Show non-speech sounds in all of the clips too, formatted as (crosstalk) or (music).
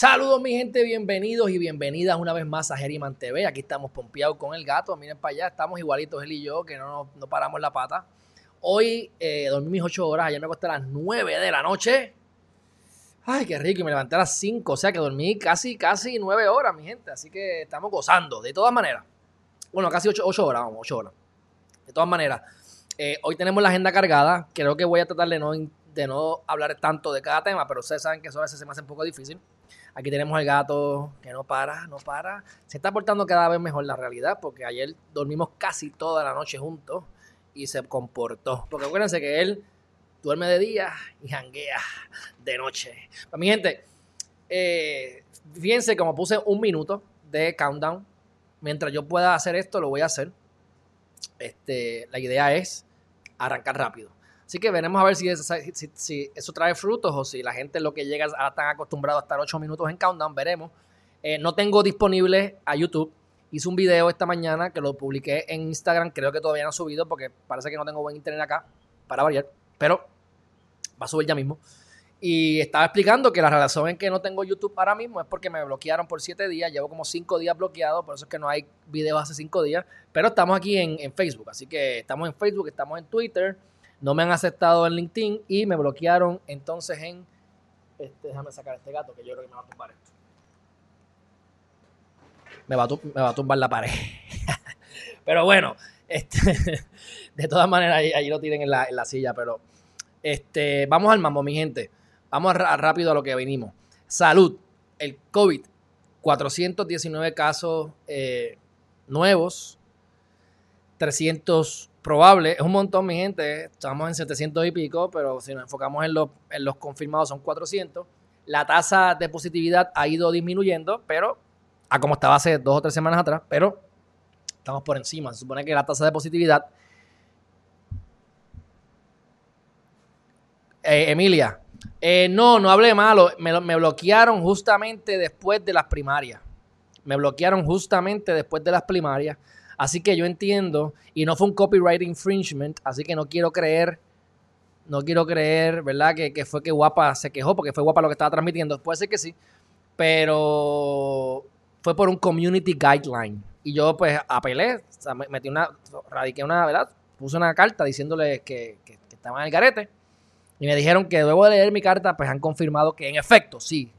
Saludos mi gente, bienvenidos y bienvenidas una vez más a Geriman TV. Aquí estamos pompeados con el gato. Miren para allá, estamos igualitos él y yo, que no, no paramos la pata. Hoy eh, dormí mis 8 horas, ayer me acosté a las 9 de la noche. Ay, qué rico, y me levanté a las 5, o sea que dormí casi, casi 9 horas, mi gente. Así que estamos gozando, de todas maneras. Bueno, casi 8, horas, vamos, 8 horas. De todas maneras, eh, hoy tenemos la agenda cargada. Creo que voy a tratar de no, de no hablar tanto de cada tema, pero ustedes saben que eso a veces se me hace un poco difícil. Aquí tenemos al gato que no para, no para. Se está portando cada vez mejor la realidad porque ayer dormimos casi toda la noche juntos y se comportó. Porque acuérdense que él duerme de día y janguea de noche. Pues mi gente, eh, fíjense como puse un minuto de countdown. Mientras yo pueda hacer esto, lo voy a hacer. Este, la idea es arrancar rápido. Así que veremos a ver si, eso trae frutos o si la gente lo que llega a estar acostumbrado a estar 8 minutos en countdown, veremos. Eh, no tengo disponible a YouTube. Hice un video esta mañana que lo publiqué en Instagram. Creo que todavía no ha subido porque parece que no tengo buen internet acá para variar. Pero va a subir ya mismo. Y estaba explicando que la razón en que no tengo YouTube ahora mismo es porque me bloquearon por 7 días. Llevo como 5 días bloqueado, por eso es que no hay videos hace 5 días. Pero estamos aquí en Facebook. Así que estamos en Facebook, estamos en Twitter no me han aceptado en LinkedIn y me bloquearon entonces en... Este, déjame sacar este gato que yo creo que me va a tumbar esto. Me va a, tumbar la pared. (laughs) pero bueno, este, (laughs) de todas maneras, ahí, lo tienen en la, silla, pero este, vamos al mambo, mi gente. Vamos rápido a lo que venimos. Salud, el COVID, 419 casos eh, nuevos, 300 probable, es un montón, mi gente. Estamos en 700 y pico, pero si nos enfocamos en los, confirmados son 400. La tasa de positividad ha ido disminuyendo, pero a como estaba hace dos o tres semanas atrás, pero estamos por encima. Se supone que la tasa de positividad. Eh, Emilia, eh, no, no hablé malo. Me bloquearon justamente después de las primarias. Me bloquearon justamente después de las primarias. Así que yo entiendo, y no fue un copyright infringement, así que no quiero creer, no quiero creer, ¿verdad? Que, fue que Guapa se quejó, porque fue Guapa lo que estaba transmitiendo. Puede ser que sí, pero fue por un community guideline. Y yo pues apelé, o sea, metí una, radiqué una, ¿verdad? Puse una carta diciéndole que, que, estaban en el garete. Y me dijeron que luego de leer mi carta, pues han confirmado que en efecto, sí,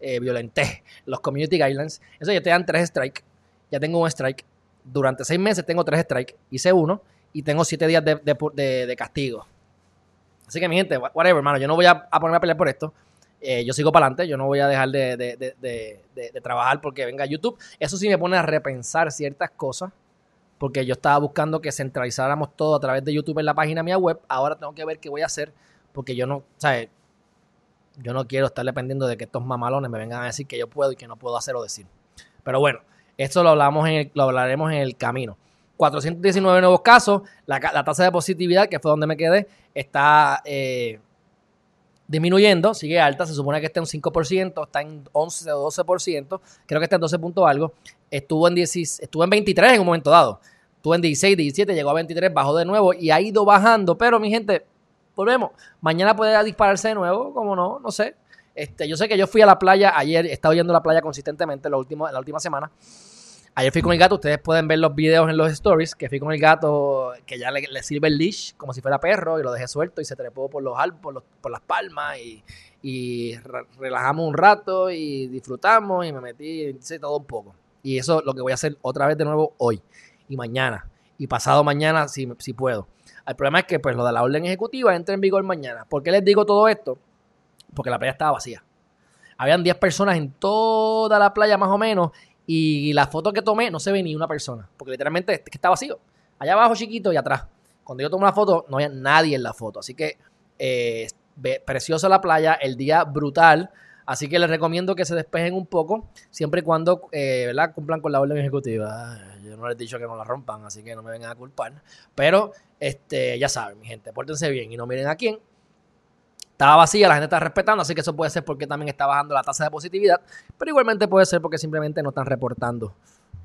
eh, violenté los community guidelines. Eso ya te dan tres strikes. Ya tengo un strike durante seis meses tengo tres strikes, hice uno y tengo siete días de, castigo. Así que mi gente, whatever, hermano, yo no voy a, ponerme a pelear por esto. Eh, yo sigo para adelante, yo no voy a dejar de, trabajar porque venga YouTube. Eso sí me pone a repensar ciertas cosas, porque yo estaba buscando que centralizáramos todo a través de YouTube en la página mía web. Ahora tengo que ver qué voy a hacer, porque yo no, ¿sabes? Yo no quiero estar dependiendo de que estos mamalones me vengan a decir que yo puedo y que no puedo hacer o decir. Pero bueno, esto lo, hablamos lo hablaremos en el camino. 419 nuevos casos. La, tasa de positividad, que fue donde me quedé, está eh, disminuyendo, sigue alta. Se supone que está en 5%, está en 11 o 12%. Creo que está en 12 puntos algo. Estuvo en, 10, estuvo en 23 en un momento dado. Estuvo en 16, 17, llegó a 23, bajó de nuevo y ha ido bajando. Pero mi gente, volvemos. Mañana puede dispararse de nuevo, como no, no sé. Este, yo sé que yo fui a la playa ayer, he estado yendo a la playa consistentemente la última, la última semana. Ayer fui con el gato, ustedes pueden ver los videos en los stories, que fui con el gato que ya le, sirve el leash como si fuera perro y lo dejé suelto y se trepó por los árboles, por, las palmas y, relajamos un rato y disfrutamos y me metí, hice todo un poco. Y eso es lo que voy a hacer otra vez de nuevo hoy y mañana y pasado mañana si, si puedo. El problema es que pues lo de la orden ejecutiva entra en vigor mañana. ¿Por qué les digo todo esto? Porque la playa estaba vacía. Habían 10 personas en toda la playa más o menos y la foto que tomé no se ve ni una persona, porque literalmente que está vacío. Allá abajo chiquito y atrás. Cuando yo tomé una foto, no había nadie en la foto. Así que eh, preciosa la playa, el día brutal. Así que les recomiendo que se despejen un poco, siempre y cuando eh, cumplan con la orden ejecutiva. Yo no les he dicho que no la rompan, así que no me vengan a culpar. Pero, este, ya saben, mi gente, pórtense bien y no miren a quién. Estaba vacía, la gente está respetando, así que eso puede ser porque también está bajando la tasa de positividad, pero igualmente puede ser porque simplemente no están reportando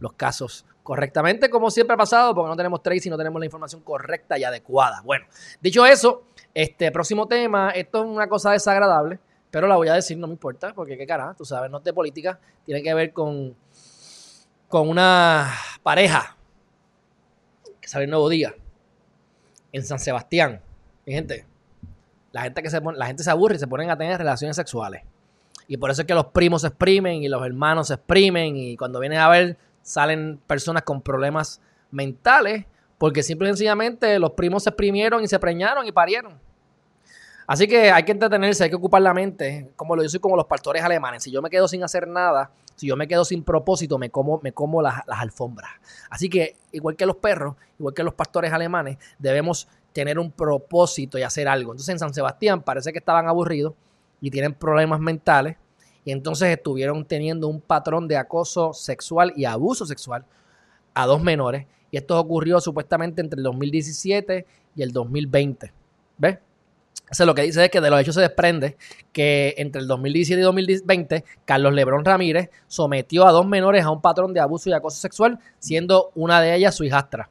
los casos correctamente, como siempre ha pasado, porque no tenemos trace y no tenemos la información correcta y adecuada. Bueno, dicho eso, este próximo tema, esto es una cosa desagradable, pero la voy a decir, no me importa, porque qué cara, tú sabes, no es de política, tiene que ver con, con una pareja que sale el nuevo día en San Sebastián. Mi gente, la gente, que se la gente se aburre y se ponen a tener relaciones sexuales. Y por eso es que los primos se exprimen y los hermanos se exprimen y cuando vienen a ver salen personas con problemas mentales porque simple y sencillamente los primos se exprimieron y se preñaron y parieron. Así que hay que entretenerse, hay que ocupar la mente, como lo yo soy como los pastores alemanes. Si yo me quedo sin hacer nada, si yo me quedo sin propósito, me como, me como las, las alfombras. Así que, igual que los perros, igual que los pastores alemanes, debemos tener un propósito y hacer algo. Entonces en San Sebastián parece que estaban aburridos y tienen problemas mentales y entonces estuvieron teniendo un patrón de acoso sexual y abuso sexual a dos menores. Y esto ocurrió supuestamente entre el 2017 y el 2020. ¿Ves? Eso lo que dice es que de los hechos se desprende que entre el 2017 y 2020, Carlos Lebrón Ramírez sometió a dos menores a un patrón de abuso y acoso sexual, siendo una de ellas su hijastra.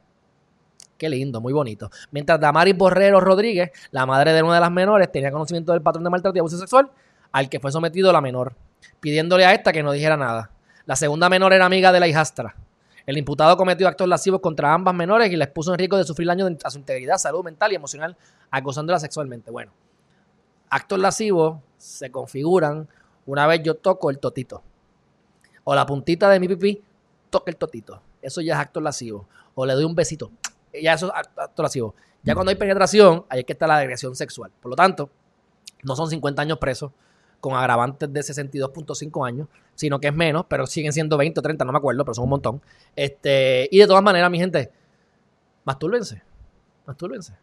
Qué lindo, muy bonito. Mientras Damaris Borrero Rodríguez, la madre de una de las menores, tenía conocimiento del patrón de maltrato y abuso sexual al que fue sometido la menor pidiéndole a esta que no dijera nada. La segunda menor era amiga de la hijastra. El imputado cometió actos lascivos contra ambas menores y les puso en riesgo de sufrir daño a su integridad, salud mental y emocional, acosándola sexualmente. Bueno, actos lascivos se configuran una vez yo toco el totito. O la puntita de mi pipí toca el totito. Eso ya es acto lascivo. O le doy un besito. Ya eso es acto. Ya cuando hay penetración, ahí es que está la agresión sexual. Por lo tanto, no son 50 años presos, con agravantes de 62.5 años, sino que es menos, pero siguen siendo 20 o 30, no me acuerdo, pero son un montón. Este, y de todas maneras, mi gente, mastúrbense, mastúrbense.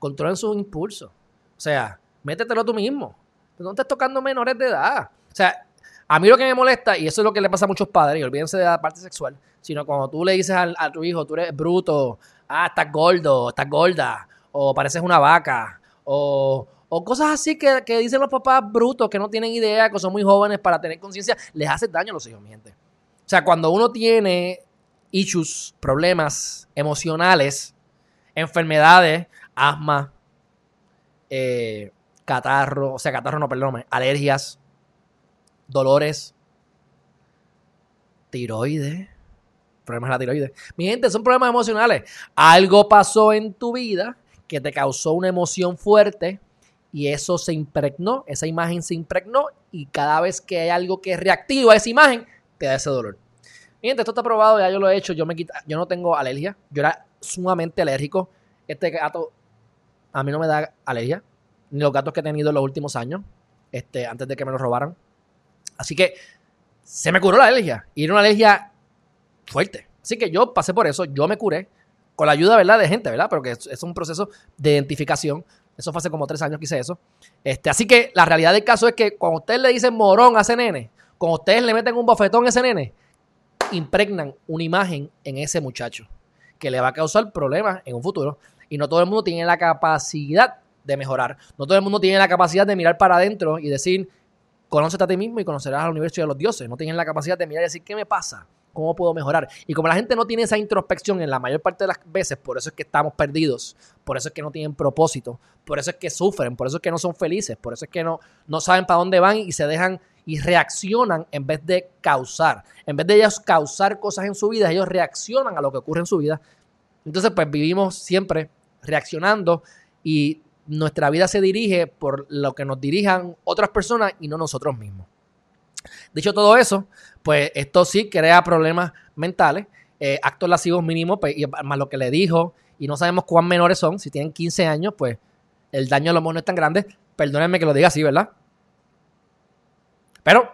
Controlen sus impulsos. O sea, métetelo tú mismo. No estés tocando menores de edad. O sea, a mí lo que me molesta, y eso es lo que le pasa a muchos padres, y olvídense de la parte sexual, sino cuando tú le dices a tu hijo, tú eres bruto, ah, estás gordo, estás gorda, o pareces una vaca, o, o cosas así que, dicen los papás brutos que no tienen idea, que son muy jóvenes para tener conciencia, les hace daño a los hijos, mi gente. O sea, cuando uno tiene issues, problemas emocionales, enfermedades, asma, eh, catarro, o sea, catarro no, perdón, alergias, dolores, tiroides, problemas de la tiroides. Mi gente, son problemas emocionales. Algo pasó en tu vida que te causó una emoción fuerte y eso se impregnó, esa imagen se impregnó y cada vez que hay algo que reactiva esa imagen, te da ese dolor. Miren, esto está probado, ya yo lo he hecho, yo, me quita, yo no tengo alergia, yo era sumamente alérgico. Este gato a mí no me da alergia, ni los gatos que he tenido en los últimos años, este, antes de que me lo robaran. Así que se me curó la alergia y era una alergia fuerte. Así que yo pasé por eso, yo me curé con la ayuda, ¿verdad? De gente, ¿verdad? Pero que es, es un proceso de identificación. Eso fue hace como tres años que hice eso. Este, así que la realidad del caso es que cuando ustedes le dicen morón a ese nene, cuando ustedes le meten un bofetón a ese nene, impregnan una imagen en ese muchacho que le va a causar problemas en un futuro. Y no todo el mundo tiene la capacidad de mejorar. No todo el mundo tiene la capacidad de mirar para adentro y decir, conócete a ti mismo y conocerás al universo y a los dioses. No tienen la capacidad de mirar y decir, ¿qué me pasa? ¿Cómo puedo mejorar? Y como la gente no tiene esa introspección en la mayor parte de las veces, por eso es que estamos perdidos, por eso es que no tienen propósito, por eso es que sufren, por eso es que no son felices, por eso es que no, no saben para dónde van y se dejan y reaccionan en vez de causar. En vez de ellos causar cosas en su vida, ellos reaccionan a lo que ocurre en su vida. Entonces, pues vivimos siempre reaccionando y nuestra vida se dirige por lo que nos dirijan otras personas y no nosotros mismos. Dicho todo eso, pues esto sí crea problemas mentales, eh, actos lascivos mínimos, pues, más lo que le dijo, y no sabemos cuán menores son, si tienen 15 años, pues el daño a los no es tan grande. Perdónenme que lo diga así, ¿verdad? Pero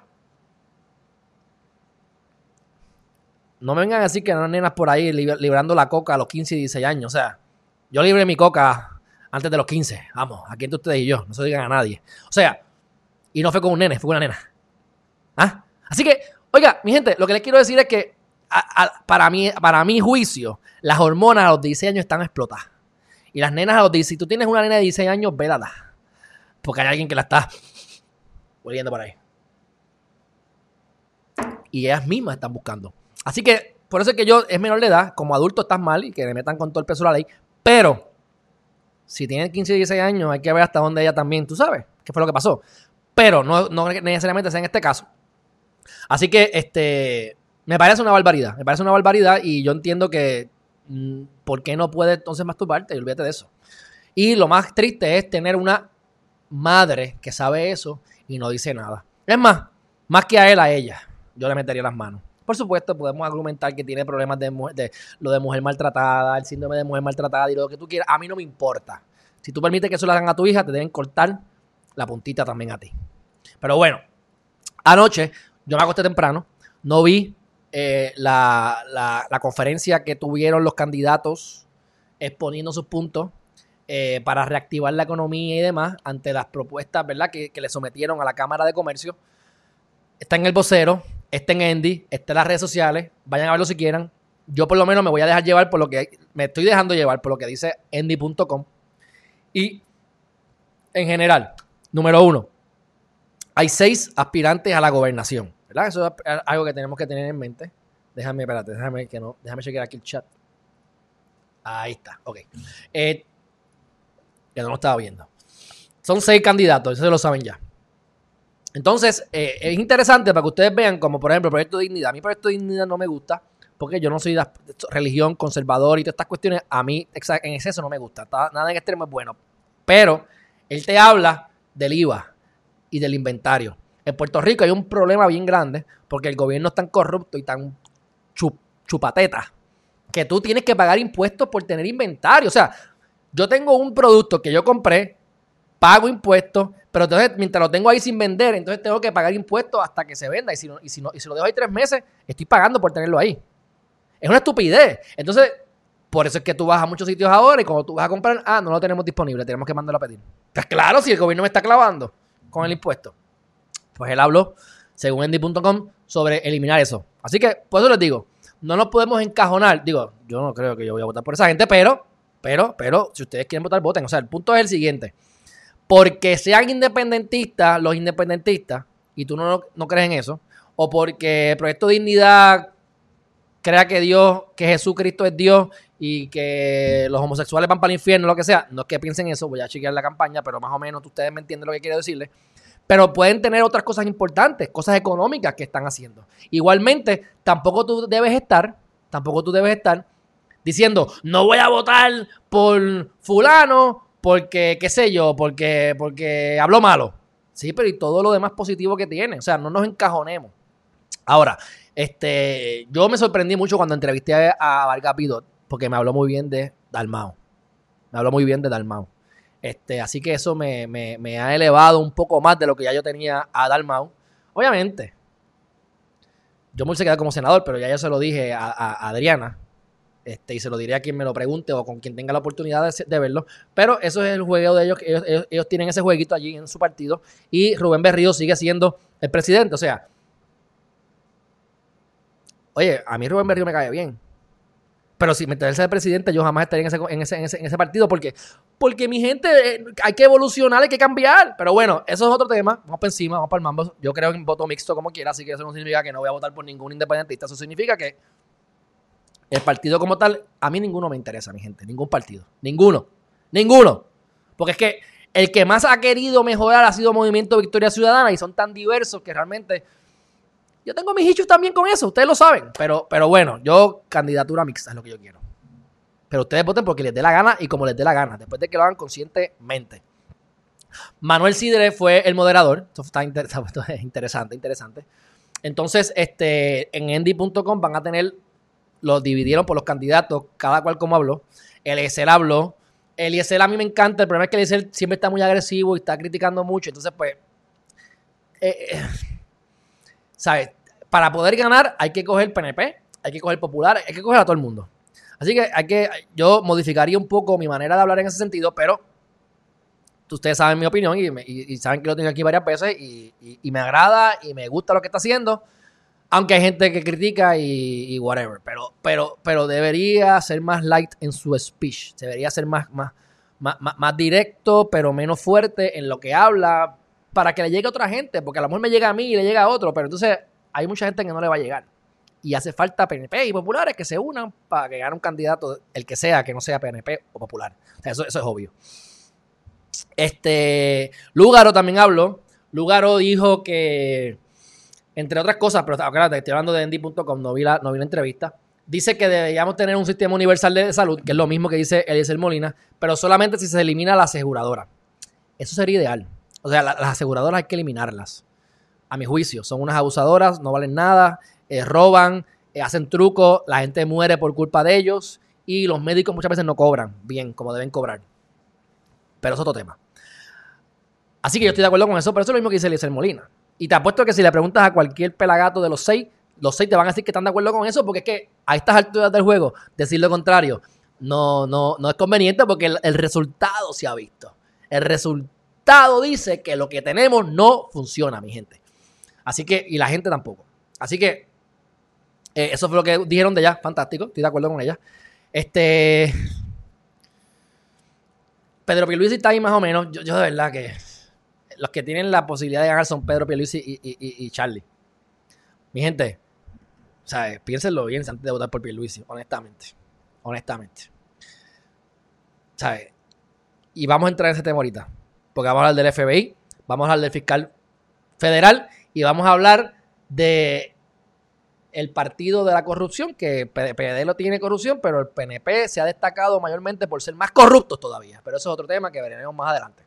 no me vengan a decir que no nenas por ahí librando la coca a los 15 y 16 años. O sea, yo libré mi coca antes de los 15. Vamos, aquí entre ustedes y yo. No se digan a nadie. O sea, y no fue con un nene, fue con una nena. Así que, oiga, mi gente, lo que les quiero decir es que para, mí, para mi juicio, las hormonas a los 16 años están explotadas. Y las nenas a los 16, si tú tienes una nena de 16 años, vélala. Porque hay alguien que la está hueliendo por ahí. Y ellas mismas están buscando. Así que, por eso es que yo, es menor de edad, como adulto estás mal y que le metan con todo el peso de la ley. Pero, si tienen 15 y 16 años, hay que ver hasta dónde ella también, tú sabes, qué fue lo que pasó. Pero no, no necesariamente sea en este caso. Así que, este, me parece una barbaridad. Me parece una barbaridad y yo entiendo que, mm, ¿por qué no puede entonces masturbarte? Y olvídate de eso. Y lo más triste es tener una madre que sabe eso y no dice nada. Es más, más que a él, a ella, yo le metería las manos. Por supuesto, podemos argumentar que tiene problemas de, de, lo de mujer maltratada, el síndrome de mujer maltratada y lo que tú quieras. A mí no me importa. Si tú permites que eso lo hagan a tu hija, te deben cortar la puntita también a ti. Pero bueno, anoche yo me acosté temprano, no vi eh, la, la, conferencia que tuvieron los candidatos exponiendo sus puntos eh, para reactivar la economía y demás ante las propuestas ¿verdad? Que, que, le sometieron a la Cámara de Comercio. Está en el vocero, está en Endy, está en las redes sociales, vayan a verlo si quieran. Yo por lo menos me voy a dejar llevar por lo que me estoy dejando llevar por lo que dice endy.com. Y en general, número uno, hay seis aspirantes a la gobernación. ¿Verdad? Eso es algo que tenemos que tener en mente. Déjame, espérate, déjame que no, déjame chequear aquí el chat. Ahí está, ok. Eh, ya no lo estaba viendo. Son seis candidatos, eso lo saben ya. Entonces, eh, es interesante para que ustedes vean, como por ejemplo el Proyecto de Dignidad. A mí el Proyecto de Dignidad no me gusta, porque yo no soy de religión, conservador y todas estas cuestiones. A mí en exceso no me gusta. Nada en extremo es bueno. Pero él te habla del IVA y del inventario. En Puerto Rico hay un problema bien grande porque el gobierno es tan corrupto y tan chupateta que tú tienes que pagar impuestos por tener inventario. O sea, yo tengo un producto que yo compré, pago impuestos, pero entonces mientras lo tengo ahí sin vender, entonces tengo que pagar impuestos hasta que se venda. Y si, y si, no, y si lo dejo ahí tres meses, estoy pagando por tenerlo ahí. Es una estupidez. Entonces, por eso es que tú vas a muchos sitios ahora y cuando tú vas a comprar, ah, no lo tenemos disponible, tenemos que mandarlo a pedir. Pues claro, si el gobierno me está clavando con el impuesto. Pues él habló, según Endy.com, sobre eliminar eso. Así que, por eso les digo, no nos podemos encajonar. Digo, yo no creo que yo voy a votar por esa gente, pero, pero, pero, si ustedes quieren votar, voten. O sea, el punto es el siguiente. Porque sean independentistas, los independentistas, y tú no, no crees en eso, o porque el Proyecto Dignidad crea que Dios, que Jesucristo es Dios y que los homosexuales van para el infierno, lo que sea. No es que piensen eso, voy a chequear la campaña, pero más o menos ustedes me entienden lo que quiero decirles. Pero pueden tener otras cosas importantes, cosas económicas que están haciendo. Igualmente, tampoco tú debes estar, tampoco tú debes estar diciendo, no voy a votar por fulano porque, qué sé yo, porque, porque habló malo. Sí, pero y todo lo demás positivo que tiene. O sea, no nos encajonemos. Ahora, este, yo me sorprendí mucho cuando entrevisté a Vargas Pidot, porque me habló muy bien de Dalmao. Me habló muy bien de Dalmao. Este, así que eso me, ha elevado un poco más de lo que ya yo tenía a Dalmau. Obviamente, yo me hubiese quedado como senador, pero ya yo se lo dije a, Adriana. Este, y se lo diré a quien me lo pregunte o con quien tenga la oportunidad de, verlo. Pero eso es el juego de ellos, ellos, ellos, tienen ese jueguito allí en su partido. Y Rubén Berrío sigue siendo el presidente. O sea, oye, a mí Rubén Berrío me cae bien. Pero si me interesa de presidente, yo jamás estaría en ese, en ese, partido porque, porque mi gente, eh, hay que evolucionar, hay que cambiar. Pero bueno, eso es otro tema. Vamos para encima, vamos para el mambo. Yo creo en voto mixto como quiera, así que eso no significa que no voy a votar por ningún independentista. Eso significa que el partido como tal, a mí ninguno me interesa, mi gente. Ningún partido. Ninguno. Ninguno. Porque es que el que más ha querido mejorar ha sido Movimiento Victoria Ciudadana y son tan diversos que realmente yo tengo mis issues también con eso, ustedes lo saben. Pero, pero bueno, yo candidatura mixta es lo que yo quiero. Pero ustedes voten porque les dé la gana y como les dé la gana, después de que lo hagan conscientemente. Manuel Sidre fue el moderador. Esto está (laughs) interesante, interesante. Entonces, este, en endy.com van a tener, los dividieron por los candidatos, cada cual como habló. Eliezer habló. Eliezer a mí me encanta, el problema es que Eliezer siempre está muy agresivo y está criticando mucho. Entonces, pues, eh, eh ¿sabes? Para poder ganar hay que coger PNP, hay que coger Popular, hay que coger a todo el mundo. Así que hay que, yo modificaría un poco mi manera de hablar en ese sentido, pero ustedes saben mi opinión y, saben que lo tengo aquí varias veces y, me agrada y me gusta lo que está haciendo. Aunque hay gente que critica y, whatever. Pero, pero, pero debería ser más light en su speech. Debería ser más, más, más, más, directo, pero menos fuerte en lo que habla. Para que le llegue a otra gente. Porque a lo mejor me llega a mí y le llega a otro. Pero entonces hay mucha gente que no le va a llegar. Y hace falta PNP y populares que se unan para que gane un candidato, el que sea, que no sea PNP o popular. O sea, eso, eso es obvio. Este, Lugaro también habló. Lugaro dijo que, entre otras cosas, pero acuérdate, estoy hablando de Endy.com, no, vi la, no vi la entrevista. Dice que deberíamos tener un sistema universal de salud, que es lo mismo que dice Eliezer Molina, pero solamente si se elimina la aseguradora. Eso sería ideal. O sea, las aseguradoras hay que eliminarlas. A mi juicio, son unas abusadoras, no valen nada, eh, roban, eh, hacen trucos, la gente muere por culpa de ellos y los médicos muchas veces no cobran bien como deben cobrar. Pero es otro tema. Así que yo estoy de acuerdo con eso, pero eso es lo mismo que dice Eliezer Molina. Y te apuesto que si le preguntas a cualquier pelagato de los seis, los seis te van a decir que están de acuerdo con eso, porque es que a estas alturas del juego, decir lo contrario, no, no, no es conveniente porque el, el resultado se ha visto. El resultado dice que lo que tenemos no funciona, mi gente. Así que, y la gente tampoco. Así que, eh, eso fue lo que dijeron de ella. Fantástico, estoy de acuerdo con ella. Este. Pedro Pierluisi está ahí más o menos. Yo, yo de verdad que los que tienen la posibilidad de ganar son Pedro Pierluisi y, y, y, Charlie. Mi gente, ¿sabes? piénsenlo bien antes de votar por Pierluisi, honestamente. Honestamente. ¿Sabes? Y vamos a entrar en ese tema ahorita. Porque vamos a hablar del FBI, vamos a hablar del fiscal federal y vamos a hablar de el partido de la corrupción, que PPD lo tiene corrupción, pero el PNP se ha destacado mayormente por ser más corruptos todavía. Pero eso es otro tema que veremos más adelante.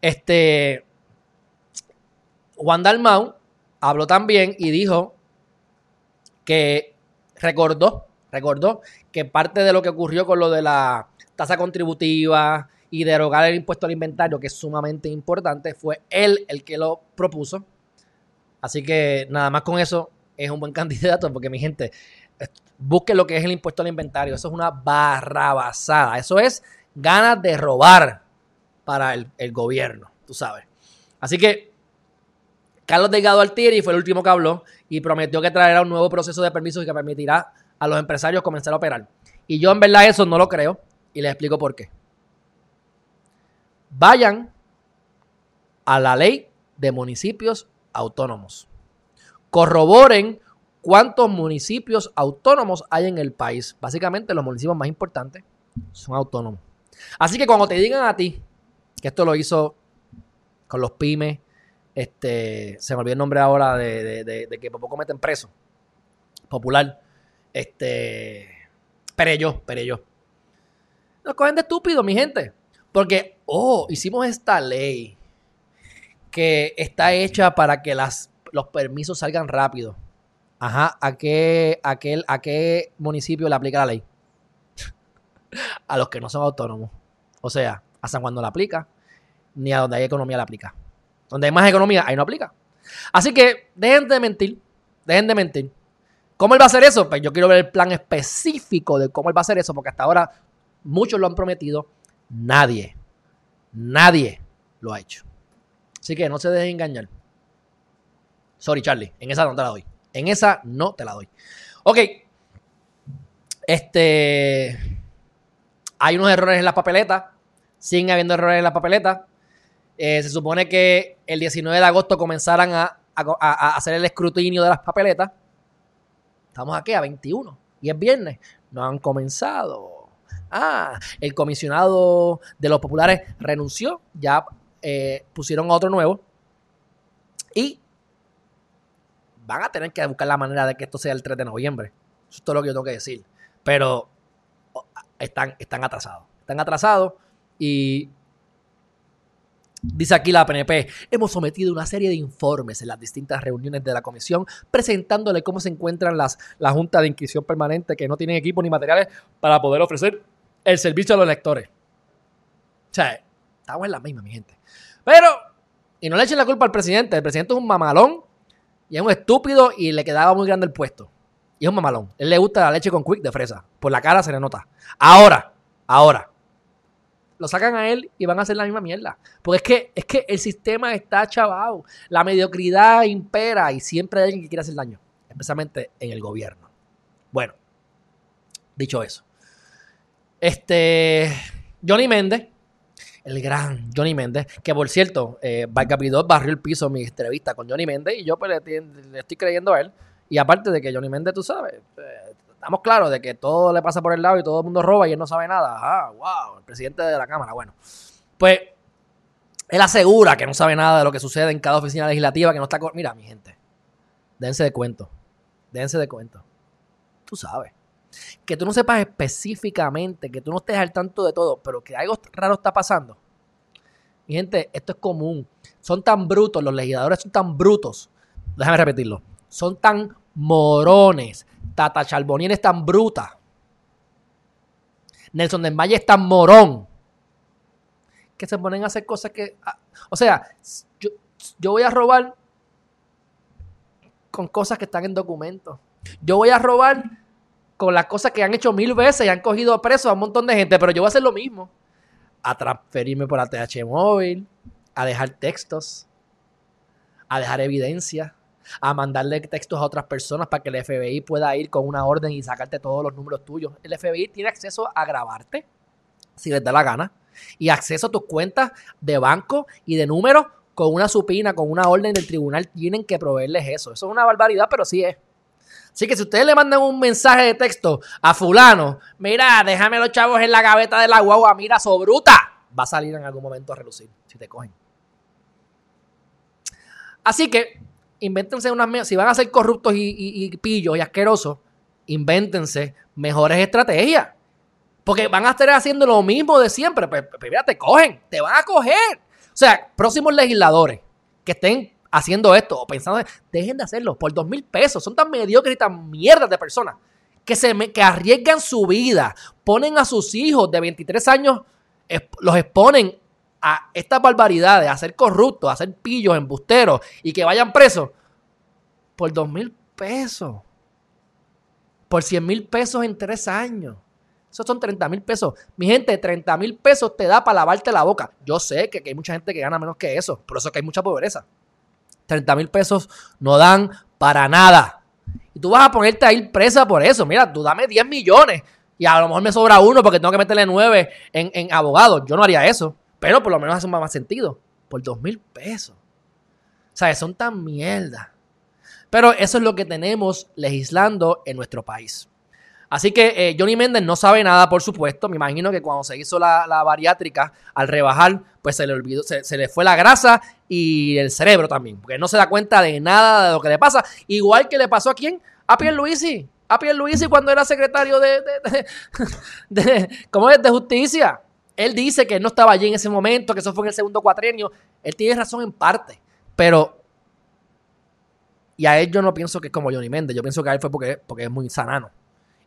Este. Juan Dalmau habló también y dijo que recordó, recordó que parte de lo que ocurrió con lo de la tasa contributiva y derogar el impuesto al inventario, que es sumamente importante, fue él el que lo propuso. Así que nada más con eso es un buen (laughs) candidato, porque mi gente, busque lo que es el impuesto al inventario. Eso es una barrabasada. Eso es ganas de robar para el, gobierno, tú sabes. Así que Carlos Delgado Altieri fue el último que habló y prometió que traerá un nuevo proceso de permisos que permitirá a los empresarios comenzar a operar. Y yo en verdad eso no lo creo y les explico por qué. Vayan a la ley de municipios autónomos. Corroboren cuántos municipios autónomos hay en el país. Básicamente los municipios más importantes son autónomos. Así que cuando te digan a ti que esto lo hizo con los pymes. Este, se me olvidó el nombre ahora de, que por poco meten preso. Popular. Este. Perello, Perello. Nos cogen de estúpido, mi gente. Porque, oh, hicimos esta ley que está hecha para que las, los permisos salgan rápido. Ajá, ¿a qué, a qué, a qué municipio le aplica la ley? (laughs) a los que no son autónomos. O sea, a San Juan no la aplica, ni a donde hay economía la aplica. Donde hay más economía, ahí no aplica. Así que dejen de mentir, dejen de mentir. ¿Cómo él va a hacer eso? Pues yo quiero ver el plan específico de cómo él va a hacer eso, porque hasta ahora muchos lo han prometido, nadie, nadie lo ha hecho. Así que no se dejen engañar. Sorry, Charlie, en esa no te la doy. En esa no te la doy. Ok. Este. Hay unos errores en las papeletas siguen habiendo errores en la papeleta. Eh, se supone que el 19 de agosto comenzaran a, hacer el escrutinio de las papeletas. Estamos aquí a 21 y es viernes. No han comenzado. Ah, el comisionado de los populares renunció. Ya eh, pusieron otro nuevo. Y van a tener que buscar la manera de que esto sea el 3 de noviembre. Eso es todo lo que yo tengo que decir. Pero están, están atrasados. Están atrasados. Y Dice aquí la PNP, hemos sometido una serie de informes en las distintas reuniones de la comisión presentándole cómo se encuentran las, la Junta de Inquisición Permanente que no tienen equipo ni materiales para poder ofrecer el servicio a los electores. O sea, estamos en la misma, mi gente. Pero, y no le echen la culpa al presidente, el presidente es un mamalón y es un estúpido y le quedaba muy grande el puesto. Y es un mamalón. él le gusta la leche con quick de fresa. Por la cara se le nota. Ahora, ahora lo sacan a él y van a hacer la misma mierda. Porque es que, es que el sistema está chavado. La mediocridad impera y siempre hay alguien que quiere hacer daño. especialmente en el gobierno. Bueno, dicho eso, este Johnny Méndez, el gran Johnny Méndez, que por cierto, eh, barrió el piso mi entrevista con Johnny Méndez y yo pues, le, estoy creyendo a él. Y aparte de que Johnny Méndez, tú sabes, eh, estamos claros de que todo le pasa por el lado y todo el mundo roba y él no sabe nada. Ah, wow, el presidente de la Cámara. Bueno, pues él asegura que no sabe nada de lo que sucede en cada oficina legislativa, que no está... Mira, mi gente, dense de cuento, dense de cuento. Tú sabes. Que tú no sepas específicamente, que tú no estés al tanto de todo, pero que algo raro está pasando. Mi gente, esto es común. Son tan brutos, los legisladores son tan brutos. Déjame repetirlo. Son tan morones. Tata Charbonnier es tan bruta. Nelson del Valle es tan morón. Que se ponen a hacer cosas que. O sea, yo, yo voy a robar con cosas que están en documentos. Yo voy a robar con las cosas que han hecho mil veces y han cogido preso a un montón de gente, pero yo voy a hacer lo mismo. A transferirme por ATH móvil, a dejar textos, a dejar evidencia, a mandarle textos a otras personas para que el FBI pueda ir con una orden y sacarte todos los números tuyos. El FBI tiene acceso a grabarte, si les da la gana, y acceso a tus cuentas de banco y de números con una supina, con una orden del tribunal. Tienen que proveerles eso. Eso es una barbaridad, pero sí es. Así que si ustedes le mandan un mensaje de texto a fulano, mira, déjame los chavos en la gaveta de la guagua, mira, sobruta, va a salir en algún momento a relucir, si te cogen. Así que, invéntense unas, si van a ser corruptos y, pillos y asquerosos, invéntense mejores estrategias. Porque van a estar haciendo lo mismo de siempre. Pues, pues, mira, te cogen, te van a coger. O sea, próximos legisladores que estén haciendo esto o pensando, dejen de hacerlo por dos mil pesos. Son tan mediocres y tan mierdas de personas que, se que arriesgan su vida, ponen a sus hijos de 23 años, los exponen a estas barbaridades, a ser corruptos, a ser pillos, embusteros y que vayan presos por dos mil pesos. Por 100 mil pesos en tres años. Esos son 30 mil pesos. Mi gente, 30 mil pesos te da para lavarte la boca. Yo sé que, hay mucha gente que gana menos que eso. Por eso es que hay mucha pobreza. 30 mil pesos no dan para nada. Y tú vas a ponerte a ir presa por eso. Mira, tú dame 10 millones y a lo mejor me sobra uno porque tengo que meterle 9 en, en abogados. Yo no haría eso. Pero por lo menos hace más sentido. Por 2 mil pesos. O sea, son tan mierda. Pero eso es lo que tenemos legislando en nuestro país. Así que eh, Johnny Méndez no sabe nada, por supuesto. Me imagino que cuando se hizo la, bariátrica, al rebajar, pues se le olvidó, se, le fue la grasa y el cerebro también, porque no se da cuenta de nada de lo que le pasa. Igual que le pasó a quién? A Pierluisi. A Pierluisi cuando era secretario de, (laughs) de, ¿cómo es? de justicia. Él dice que no estaba allí en ese momento, que eso fue en el segundo cuatrienio. Él tiene razón en parte, pero y a él yo no pienso que es como Johnny Méndez, yo pienso que a él fue porque, porque es muy sanano.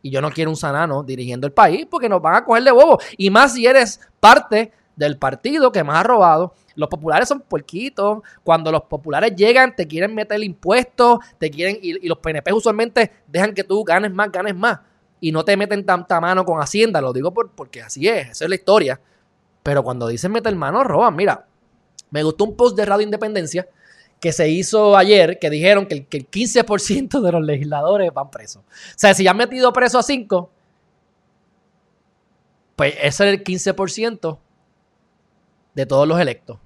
Y yo no quiero un sanano dirigiendo el país porque nos van a coger de bobo. Y más si eres parte del partido que más ha robado. Los populares son puerquitos. Cuando los populares llegan, te quieren meter el impuesto, te quieren. Y, los PNP usualmente dejan que tú ganes más, ganes más. Y no te meten tanta mano con Hacienda. Lo digo porque así es, esa es la historia. Pero cuando dicen meter mano, roban. Mira, me gustó un post de Radio Independencia que se hizo ayer, que dijeron que el, que el 15% de los legisladores van presos. O sea, si ya han metido preso a 5, pues ese es el 15% de todos los electos.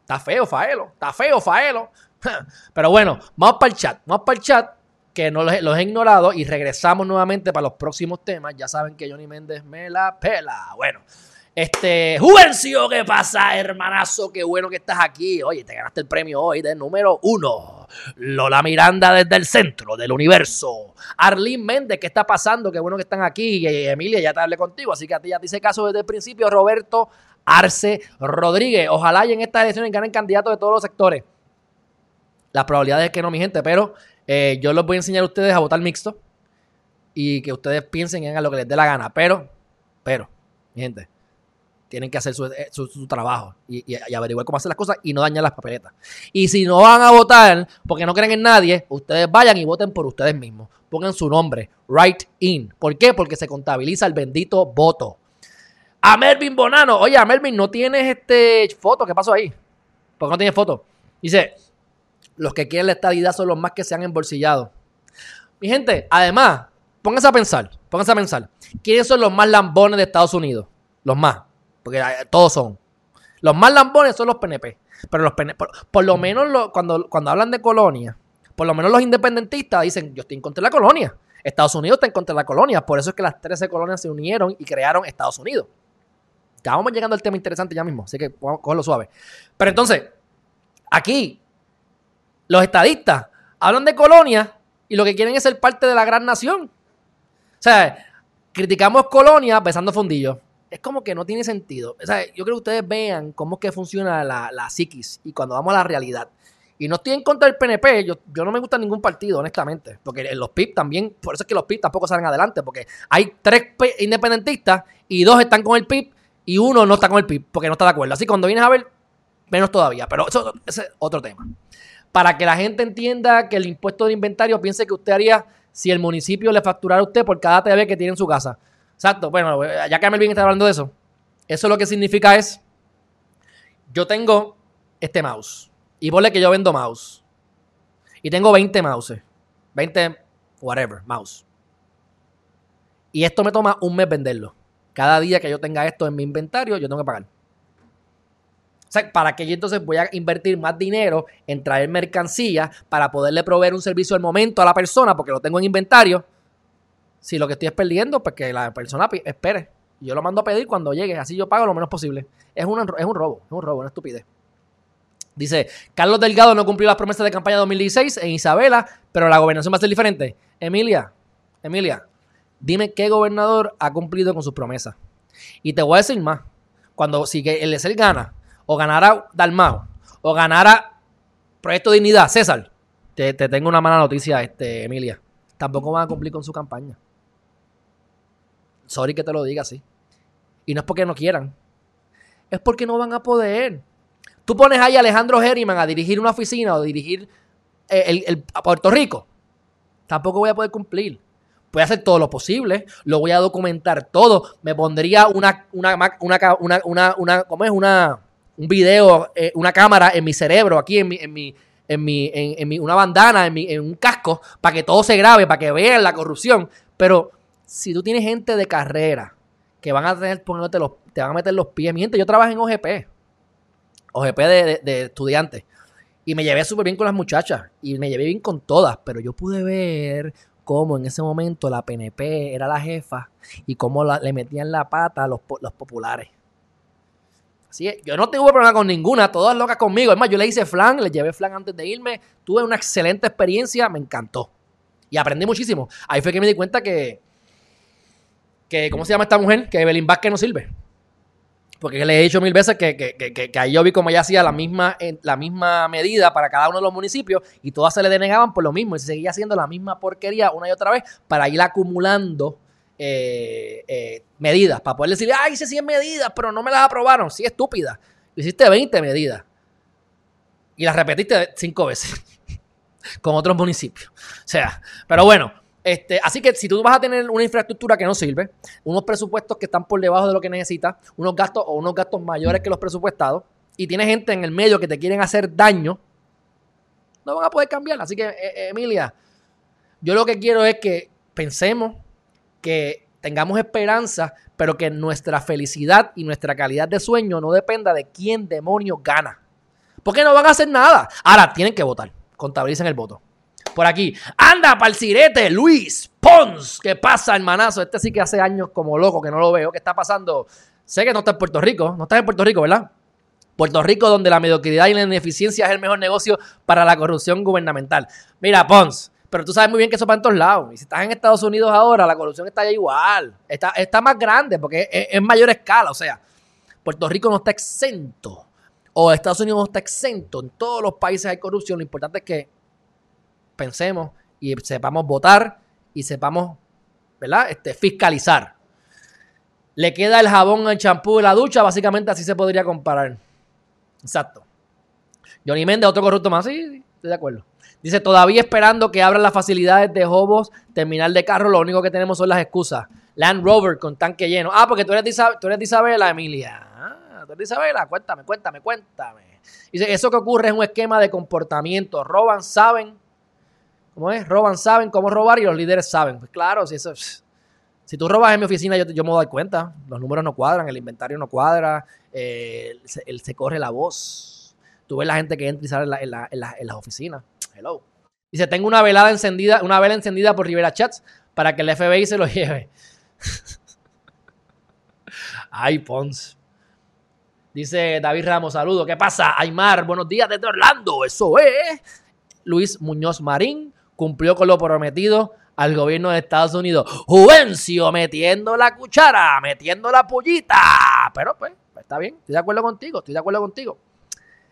Está feo, Faelo. Está feo, Faelo. (laughs) Pero bueno, vamos para el chat. Vamos para el chat, que no los, los, he ignorado, y regresamos nuevamente para los próximos temas. Ya saben que Johnny Méndez me la pela. Bueno. Este, Juvencio, ¿qué pasa, hermanazo? Qué bueno que estás aquí. Oye, te ganaste el premio hoy del número uno. Lola Miranda desde el centro del universo. Arlene Méndez, ¿qué está pasando? Qué bueno que están aquí. Y Emilia, ya te hablé contigo, así que a ti ya te hice caso desde el principio. Roberto Arce Rodríguez. Ojalá y en estas elecciones ganen candidatos de todos los sectores. Las probabilidades es que no, mi gente, pero eh, yo les voy a enseñar a ustedes a votar mixto y que ustedes piensen en lo que les dé la gana. Pero, pero, mi gente, tienen que hacer su, eh, trabajo y, averiguar cómo hacer las cosas y no dañar las papeletas. Y si no van a votar porque no creen en nadie, ustedes vayan y voten por ustedes mismos. Pongan su nombre, write in. ¿Por qué? Porque se contabiliza el bendito voto. A Melvin Bonano, oye, a Melvin, ¿no tienes este foto? ¿Qué pasó ahí? ¿Por qué no tienes foto? Dice, los que quieren la estabilidad son los más que se han embolsillado. Mi gente, además, pónganse a pensar, pónganse a pensar. ¿Quiénes son los más lambones de Estados Unidos? Los más. Porque eh, todos son. Los más lambones son los PNP. Pero los PNP, por, lo menos cuando, cuando hablan de colonia, por lo menos los independentistas dicen, yo estoy en contra de la colonia. Estados Unidos está en contra de la colonia. Por eso es que las 13 colonias se unieron y crearon Estados Unidos. Ya vamos llegando al tema interesante ya mismo, así que vamos cogerlo suave. Pero entonces, aquí, los estadistas hablan de colonia y lo que quieren es ser parte de la gran nación. O sea, criticamos colonia besando fondillos. Es como que no tiene sentido. O sea, yo creo que ustedes vean cómo es que funciona la, la psiquis y cuando vamos a la realidad. Y no estoy en contra del PNP, yo, yo no me gusta ningún partido, honestamente. Porque los PIB también, por eso es que los PIB tampoco salen adelante, porque hay tres independentistas y dos están con el PIB y uno no está con el PIB porque no está de acuerdo. Así que cuando vienes a ver, menos todavía. Pero eso, es otro tema. Para que la gente entienda que el impuesto de inventario piense que usted haría si el municipio le facturara a usted por cada TV que tiene en su casa. Exacto. Bueno, ya que Melvin está hablando de eso, eso lo que significa es, yo tengo este mouse y ponle que yo vendo mouse. Y tengo 20 mouses. 20, whatever, mouse. Y esto me toma un mes venderlo. Cada día que yo tenga esto en mi inventario, yo tengo que pagar. O sea, ¿para qué yo entonces voy a invertir más dinero en traer mercancía para poderle proveer un servicio al momento a la persona porque lo tengo en inventario? Si lo que estoy es perdiendo, pues que la persona espere. Yo lo mando a pedir cuando llegue, así yo pago lo menos posible. Es, un, es un robo, es un robo, una estupidez. Dice, Carlos Delgado no cumplió las promesas de campaña 2016 en Isabela, pero la gobernación va a ser diferente. Emilia, Emilia, dime qué gobernador ha cumplido con sus promesas. Y te voy a decir más. Cuando si el gana, o ganara Dalmao, o ganara Proyecto Dignidad, César, te, tengo una mala noticia, este, Emilia. Tampoco van a cumplir con su campaña. Sorry que te lo diga así. Y no es porque no quieran. Es porque no van a poder. Tú pones ahí a Alejandro Herriman a dirigir una oficina o dirigir eh, a Puerto Rico. Tampoco voy a poder cumplir. Voy a hacer todo lo posible, lo voy a documentar todo. Me pondría una, una, una, una, una ¿cómo es? Una, un video, eh, una cámara en mi cerebro, aquí en mi, en mi, en mi, en, mi una bandana, en, mi, en un casco, para que todo se grabe, para que vean la corrupción. Pero si tú tienes gente de carrera que van a tener, poniéndote los, te van a meter los pies. Mi gente, yo trabajo en OGP. OGP de, de, estudiantes. Y me llevé súper bien con las muchachas. Y me llevé bien con todas. Pero yo pude ver cómo en ese momento la PNP era la jefa y cómo le metían la pata a los, populares. Así es, yo no tuve problema con ninguna, todas locas conmigo. Es más, yo le hice flan, le llevé flan antes de irme. Tuve una excelente experiencia, me encantó. Y aprendí muchísimo. Ahí fue que me di cuenta que, que ¿cómo se llama esta mujer? Que Belín Vázquez no sirve. Porque le he dicho mil veces que, que, ahí yo vi como ella hacía la misma, la misma medida para cada uno de los municipios y todas se le denegaban por lo mismo. Y se seguía haciendo la misma porquería una y otra vez para ir acumulando eh, eh, medidas. Para poder decirle, ay, hice 100 medidas, pero no me las aprobaron. Sí, estúpida. Hiciste 20 medidas. Y las repetiste cinco veces (laughs) con otros municipios. O sea, pero bueno, este, así que si tú vas a tener una infraestructura que no sirve, unos presupuestos que están por debajo de lo que necesitas, unos gastos o unos gastos mayores que los presupuestados, y tienes gente en el medio que te quieren hacer daño, no van a poder cambiar. Así que, eh, eh, Emilia, yo lo que quiero es que pensemos que tengamos esperanza, pero que nuestra felicidad y nuestra calidad de sueño no dependa de quién demonios gana. Porque no van a hacer nada. Ahora, tienen que votar. Contabilicen el voto por aquí. Anda pa'l sirete, Luis Pons. ¿Qué pasa, hermanazo? Este sí que hace años como loco que no lo veo. ¿Qué está pasando? Sé que no está en Puerto Rico. No estás en Puerto Rico, ¿verdad? Puerto Rico, donde la mediocridad y la ineficiencia es el mejor negocio para la corrupción gubernamental. Mira, Pons, pero tú sabes muy bien que eso va en todos lados. Y si estás en Estados Unidos ahora, la corrupción está ya igual. Está, está más grande porque es mayor escala. O sea, Puerto Rico no está exento. O Estados Unidos no está exento. En todos los países hay corrupción. Lo importante es que pensemos y sepamos votar y sepamos, ¿verdad? Este, fiscalizar. Le queda el jabón al champú de la ducha, básicamente así se podría comparar. Exacto. Johnny Méndez, otro corrupto más, sí, sí, estoy de acuerdo. Dice, todavía esperando que abran las facilidades de Hobos, terminal de carro, lo único que tenemos son las excusas. Land Rover con tanque lleno. Ah, porque tú eres de, tú eres Isabela, Emilia. Ah, tú eres de Isabela, cuéntame, cuéntame, cuéntame. Dice, eso que ocurre es un esquema de comportamiento. Roban, saben ¿Cómo es? Roban, saben cómo robar y los líderes saben. Pues claro, si eso... Si tú robas en mi oficina, yo, yo me doy cuenta. Los números no cuadran, el inventario no cuadra, eh, se, corre la voz. Tú ves la gente que entra y sale en, la, en, las oficinas. Hello. Dice, tengo una velada encendida, una vela encendida por Rivera Chats para que el FBI se lo (laughs) lleve. Ay, Pons. Dice David Ramos, saludo. ¿Qué pasa? Aymar, buenos días desde Orlando. Eso es. Luis Muñoz Marín cumplió con lo prometido al gobierno de Estados Unidos. Juvencio metiendo la cuchara, metiendo la pollita. Pero pues, está bien, estoy de acuerdo contigo, estoy de acuerdo contigo.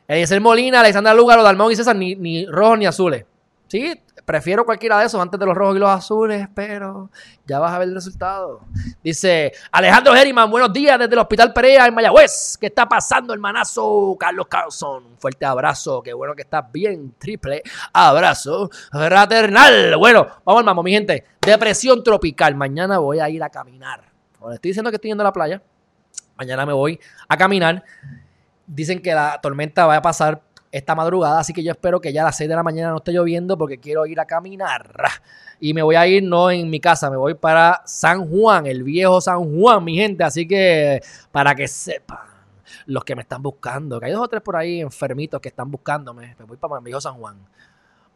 Eliezer Molina, Alexandra Lugaro, Dalmón y César, ni, ni rojos ni azules. Sí, prefiero cualquiera de esos antes de los rojos y los azules, pero ya vas a ver el resultado. Dice Alejandro Geriman, buenos días desde el Hospital Perea en Mayagüez. ¿Qué está pasando, hermanazo Carlos Carlson? Un fuerte abrazo, qué bueno que estás bien, triple abrazo fraternal. Bueno, vamos al mambo, mi gente. Depresión tropical. Mañana voy a ir a caminar. estoy diciendo que estoy yendo a la playa. Mañana me voy a caminar. Dicen que la tormenta va a pasar esta madrugada, así que yo espero que ya a las 6 de la mañana no esté lloviendo porque quiero ir a caminar. Y me voy a ir no en mi casa, me voy para San Juan, el viejo San Juan, mi gente, así que para que sepan los que me están buscando, que hay dos o tres por ahí enfermitos que están buscándome, me voy para mi viejo San Juan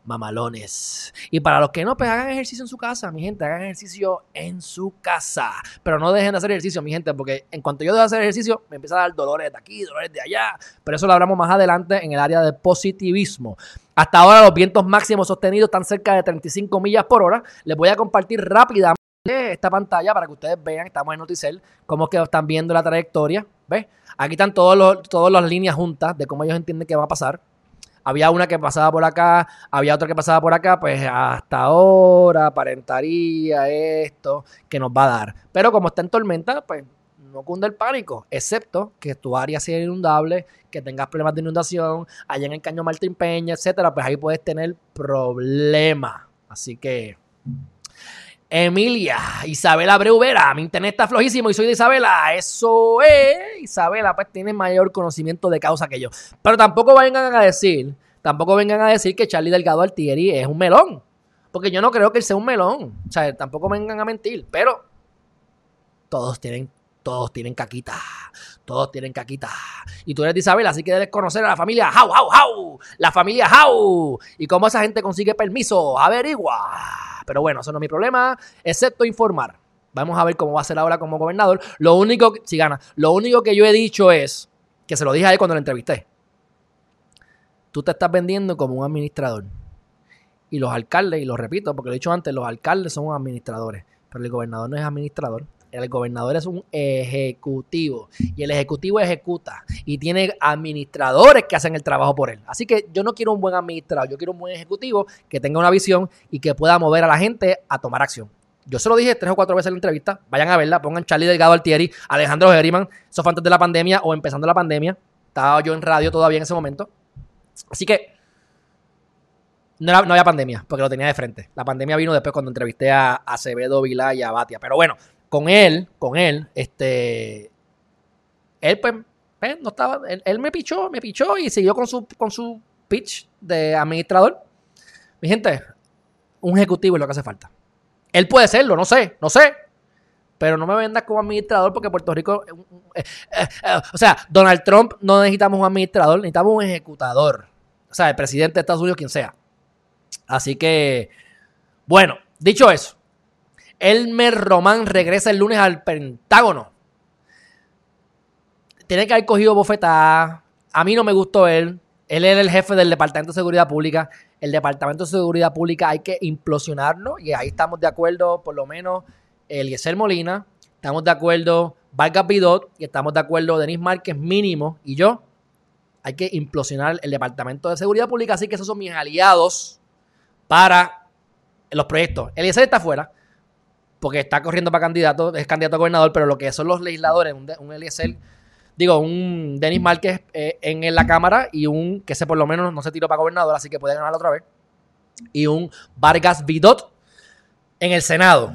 mamalones. Y para los que no, pues hagan ejercicio en su casa, mi gente, hagan ejercicio en su casa. Pero no dejen de hacer ejercicio, mi gente, porque en cuanto yo dejo de hacer ejercicio, me empieza a dar dolores de aquí, dolores de allá. Pero eso lo hablamos más adelante en el área de positivismo. Hasta ahora los vientos máximos sostenidos están cerca de 35 millas por hora. Les voy a compartir rápidamente esta pantalla para que ustedes vean, estamos en Noticel, cómo que están viendo la trayectoria. ¿Ves? Aquí están todos los, todas las líneas juntas de cómo ellos entienden que va a pasar había una que pasaba por acá, había otra que pasaba por acá, pues hasta ahora aparentaría esto que nos va a dar. Pero como está en tormenta, pues no cunde el pánico, excepto que tu área sea inundable, que tengas problemas de inundación, allá en el caño Martín Peña, etcétera, pues ahí puedes tener problemas. Así que Emilia, Isabela Breuvera, mi internet está flojísimo y soy de Isabela. Eso es, Isabela, pues tiene mayor conocimiento de causa que yo. Pero tampoco vengan a decir, tampoco vengan a decir que Charlie Delgado Altieri es un melón. Porque yo no creo que él sea un melón. O sea, tampoco vengan a mentir. Pero todos tienen todos tienen caquita. Todos tienen caquita. Y tú eres de Isabela, así que debes conocer a la familia How, How, How. La familia How. Y cómo esa gente consigue permiso. Averigua. Pero bueno, eso no es mi problema, excepto informar. Vamos a ver cómo va a ser ahora como gobernador. Lo único, si gana, lo único que yo he dicho es, que se lo dije a cuando lo entrevisté. Tú te estás vendiendo como un administrador. Y los alcaldes, y lo repito porque lo he dicho antes, los alcaldes son administradores. Pero el gobernador no es administrador. El gobernador es un ejecutivo y el ejecutivo ejecuta y tiene administradores que hacen el trabajo por él. Así que yo no quiero un buen administrador, yo quiero un buen ejecutivo que tenga una visión y que pueda mover a la gente a tomar acción. Yo se lo dije tres o cuatro veces en la entrevista. Vayan a verla, pongan Charlie Delgado Altieri, Alejandro Geriman. Eso fue antes de la pandemia o empezando la pandemia. Estaba yo en radio todavía en ese momento. Así que no, había pandemia, porque lo tenía de frente. La pandemia vino después cuando entrevisté a Acevedo, Vila y a Batia. Pero bueno, con él, con él, este, él pues, pues no estaba, él, me pichó, me pichó y siguió con su, con su pitch de administrador. Mi gente, un ejecutivo es lo que hace falta. Él puede serlo, no sé, no sé. Pero no me vendas como administrador porque Puerto Rico. Eh, eh, eh, o sea, Donald Trump no necesitamos un administrador, necesitamos un ejecutador. O sea, el presidente de Estados Unidos, quien sea. Así que, bueno, dicho eso, Elmer Román regresa el lunes al Pentágono. Tiene que haber cogido bofetada. A mí no me gustó él. Él era el jefe del Departamento de Seguridad Pública. El Departamento de Seguridad Pública hay que implosionarlo. Y ahí estamos de acuerdo, por lo menos, Eliezer Molina. Estamos de acuerdo, Vargas Bidot. Y estamos de acuerdo, Denis Márquez mínimo. Y yo. Hay que implosionar el Departamento de Seguridad Pública. Así que esos son mis aliados para los proyectos. Eliezer está afuera porque está corriendo para candidato, es candidato a gobernador, pero lo que son los legisladores, un, un Eliezer, digo, un Denis Márquez eh, en, la Cámara y un que ese por lo menos no se tiró para gobernador, así que puede ganar otra vez, y un Vargas Vidot en el Senado.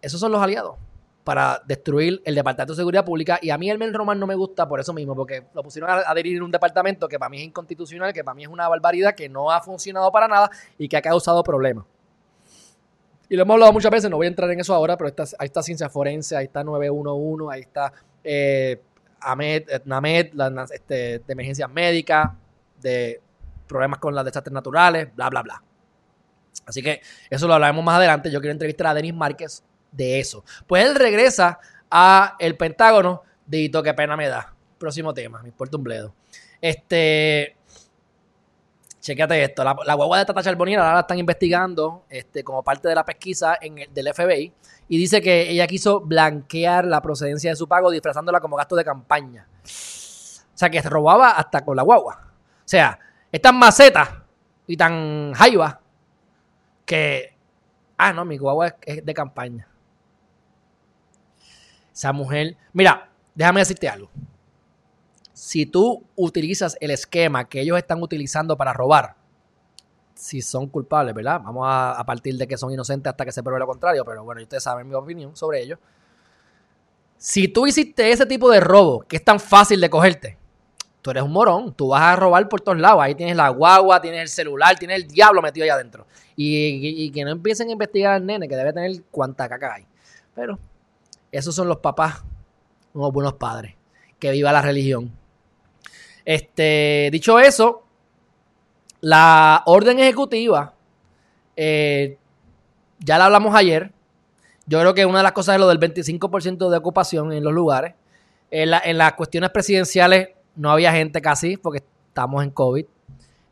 Esos son los aliados. para destruir el Departamento de Seguridad Pública. Y a mí el Men Román no me gusta por eso mismo, porque lo pusieron a adherir un departamento que para mí es inconstitucional, que para mí es una barbaridad, que no ha funcionado para nada y que ha causado problemas. Y lo hemos hablado muchas veces, no voy a entrar en eso ahora, pero ahí está ciencia forense, ahí está 911, ahí está eh, AMED, NAMED, la, este, de emergencias médicas, de problemas con las desastres naturales, bla, bla, bla. Así que eso lo hablaremos más adelante. Yo quiero entrevistar a Denis Márquez de eso. Pues él regresa a el Pentágono. Dito, qué pena me da. Próximo tema, me importa un bledo. Este. Chequéate esto. La, la guagua de Tata Charbonnier ahora la están investigando este, como parte de la pesquisa en del FBI. Y dice que ella quiso blanquear la procedencia de su pago disfrazándola como gasto de campaña. O sea, que se robaba hasta con la guagua. O sea, estas macetas y tan jaiba que. Ah, no, mi guagua es de campaña. Esa mujer. Mira, déjame decirte algo. Si tú utilizas el esquema que ellos están utilizando para robar, si son culpables, ¿verdad? Vamos a, partir de que son inocentes hasta que se pruebe lo contrario, pero bueno, ustedes saben mi opinión sobre ello. Si tú hiciste ese tipo de robo, que es tan fácil de cogerte, tú eres un morón, tú vas a robar por todos lados. Ahí tienes la guagua, tienes el celular, tienes el diablo metido ahí adentro. Y, y que no empiecen a investigar al nene, que debe tener cuánta caca hay. Pero esos son los papás, unos buenos padres. Que viva la religión. Este, dicho eso, la orden ejecutiva, eh, ya la hablamos ayer. Yo creo que una de las cosas es lo del 25% de ocupación en los lugares. En, las cuestiones presidenciales no había gente casi porque estamos en COVID.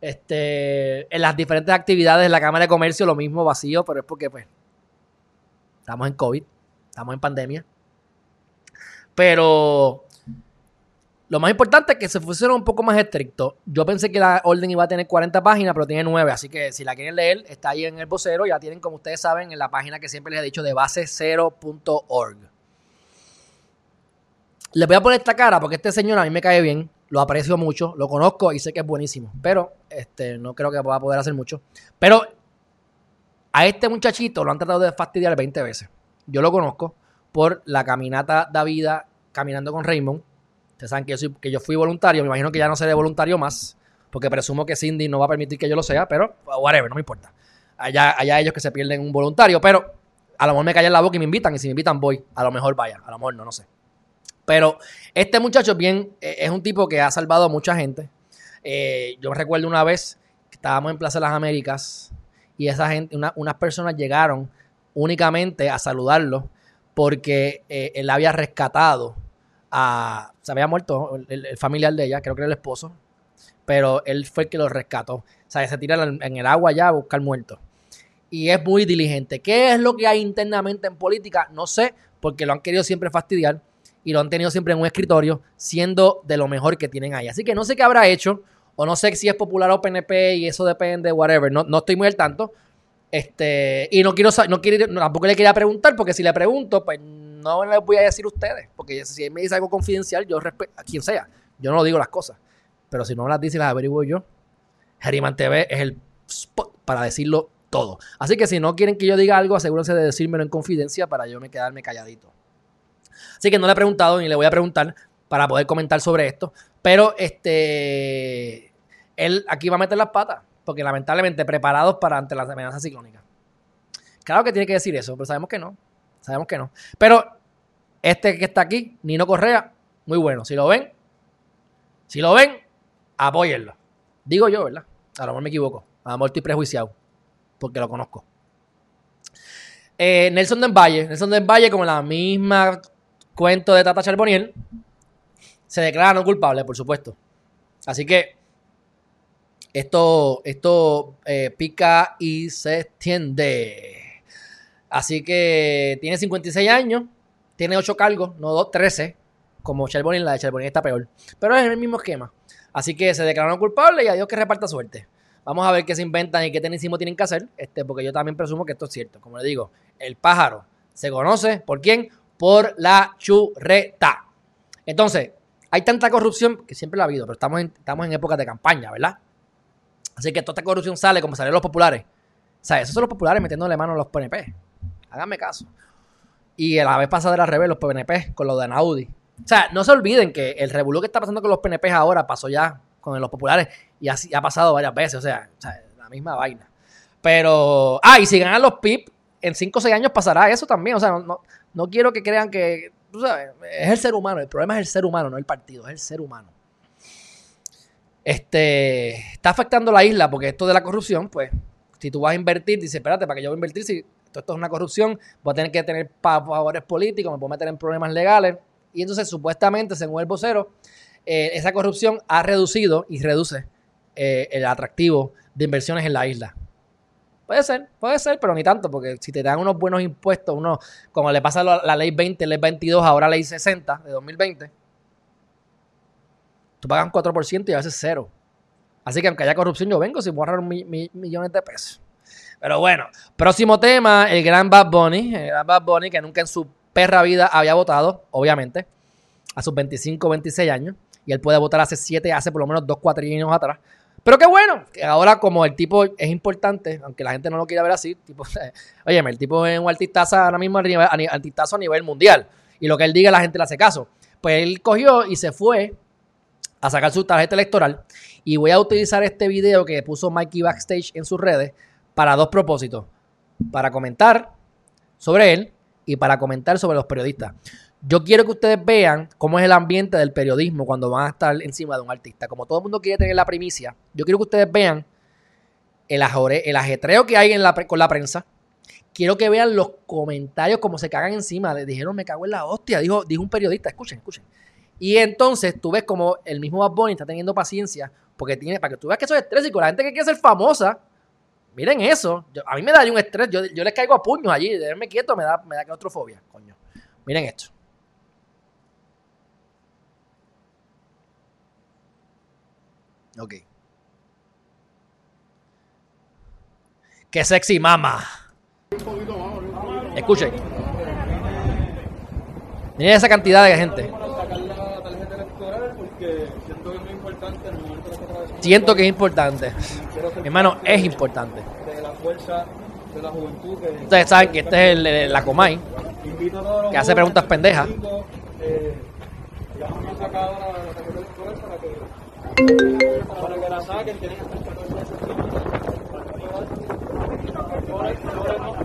Este, en las diferentes actividades de la Cámara de Comercio lo mismo vacío, pero es porque pues estamos en COVID, estamos en pandemia. Pero lo más importante es que se fueron un poco más estrictos. Yo pensé que la orden iba a tener 40 páginas, pero tiene 9. Así que si la quieren leer, está ahí en el vocero. Ya tienen, como ustedes saben, en la página que siempre les he dicho de base0.org. Les voy a poner esta cara porque este señor a mí me cae bien. Lo aprecio mucho, lo conozco y sé que es buenísimo. Pero este, no creo que pueda poder hacer mucho. Pero a este muchachito lo han tratado de fastidiar 20 veces. Yo lo conozco por la caminata de vida caminando con Raymond. Ustedes saben que yo, que yo fui voluntario, me imagino que ya no seré voluntario más, porque presumo que Cindy no va a permitir que yo lo sea, pero whatever, no me importa. Allá, allá ellos que se pierden un voluntario, pero a lo mejor me callan la boca y me invitan, y si me invitan voy, a lo mejor vaya, a lo mejor no, no sé. Pero este muchacho bien, eh, es un tipo que ha salvado a mucha gente. Eh, yo recuerdo una vez que estábamos en Plaza de las Américas y esa gente, unas personas llegaron únicamente a saludarlo porque eh, él había rescatado Se había muerto el, familiar de ella, creo que era el esposo, pero él fue el que lo rescató. O sea, se tira en el agua ya a buscar muertos. Y es muy diligente. ¿Qué es lo que hay internamente en política? No sé, porque lo han querido siempre fastidiar y lo han tenido siempre en un escritorio, siendo de lo mejor que tienen ahí. Así que no sé qué habrá hecho, o no sé si es popular o PNP y eso depende, whatever. No, no estoy muy al tanto, este, y no quiero no quiero, tampoco le quería preguntar, porque si le pregunto, pues no le voy a decir a ustedes. Porque si él me dice algo confidencial, yo respeto a quien sea. Yo no digo las cosas. Pero si no me las dice, las averiguo yo. Geriman TV es el spot para decirlo todo. Así que si no quieren que yo diga algo, asegúrense de decírmelo en confidencia para yo me quedarme calladito. Así que no le he preguntado ni le voy a preguntar para poder comentar sobre esto. Pero este. Él aquí va a meter las patas porque lamentablemente preparados para ante las amenazas ciclónicas. Claro que tiene que decir eso, pero sabemos que no. Sabemos que no. Pero este que está aquí, Nino Correa, muy bueno. Si lo ven, si lo ven, apóyenlo. Digo yo, ¿verdad? A lo mejor me equivoco. A lo mejor estoy prejuiciado, porque lo conozco. Eh, Nelson Del Valle, Nelson Del Valle, como la misma cuento de Tata Charboniel, se declara no culpable, por supuesto. Así que esto, esto eh, pica y se extiende. Así que tiene 56 años, tiene 8 cargos, no 2, 13, como Charbonnier, la de Charbonnier está peor. Pero es el mismo esquema. Así que se declararon culpables y a Dios que reparta suerte. Vamos a ver qué se inventan y qué tenisimo tienen que hacer, este, porque yo también presumo que esto es cierto. Como le digo, el pájaro se conoce por quién? Por la churreta. Entonces, hay tanta corrupción que siempre la ha habido, pero estamos en, estamos en épocas de campaña, ¿verdad? Así que toda esta corrupción sale como salieron los populares. O sea, esos son los populares metiéndole mano a los PNP. Háganme caso. Y la vez pasada era al revés, los PNP con lo de Anaudi. O sea, no se olviden que el revolú que está pasando con los PNP ahora pasó ya con los populares y así ha pasado varias veces. O sea, la misma vaina. Pero, ah, y si ganan los PIP, en 5 o 6 años pasará eso también. O sea, no, no quiero que crean que, tú sabes, es el ser humano. El problema es el ser humano, no el partido, es el ser humano. Este, está afectando la isla porque esto de la corrupción, pues, si tú vas a invertir, dice, espérate, para que yo voy a invertir, si esto, es una corrupción, voy a tener que tener favores políticos, me puedo meter en problemas legales. Y entonces, supuestamente, según el vocero, eh, esa corrupción ha reducido y reduce eh, el atractivo de inversiones en la isla. Puede ser, puede ser, pero ni tanto, porque si te dan unos buenos impuestos, uno, como le pasa a la, ley 20, ley 22, ahora ley 60 de 2020, tú pagas un 4% y a veces cero. Así que aunque haya corrupción, yo vengo sin borrar millones de pesos. Pero bueno, próximo tema, el gran Bad Bunny. El gran Bad Bunny que nunca en su perra vida había votado, obviamente, a sus 25, 26 años. Y él puede votar hace 7, hace por lo menos 2, 4 años atrás. Pero qué bueno, que ahora como el tipo es importante, aunque la gente no lo quiera ver así, tipo, (laughs) oye, el tipo es un artistazo ahora mismo a nivel, a nivel mundial. Y lo que él diga la gente le hace caso. Pues él cogió y se fue a sacar su tarjeta electoral. Y voy a utilizar este video que puso Mikey Backstage en sus redes para dos propósitos. Para comentar sobre él y para comentar sobre los periodistas. Yo quiero que ustedes vean cómo es el ambiente del periodismo cuando van a estar encima de un artista. Como todo el mundo quiere tener la primicia, yo quiero que ustedes vean el, el ajetreo que hay en la, con la prensa. Quiero que vean los comentarios como se cagan encima. Le dijeron, me cago en la hostia, dijo, dijo un periodista. Escuchen, escuchen. Y entonces tú ves como el mismo Bad Bunny está teniendo paciencia porque tiene, para que tú veas que eso es estrés y con la gente que quiere ser famosa, miren eso. a mí me daría un estrés, yo, yo les caigo a puños allí, de verme quieto me da, me da claustrofobia, coño. Miren esto. Ok. Qué sexy mama. Escuchen. Miren esa cantidad de gente. Siento que es importante mi hermano, es importante. Ustedes saben que este es el, el, la Comay, que hace preguntas pendejas.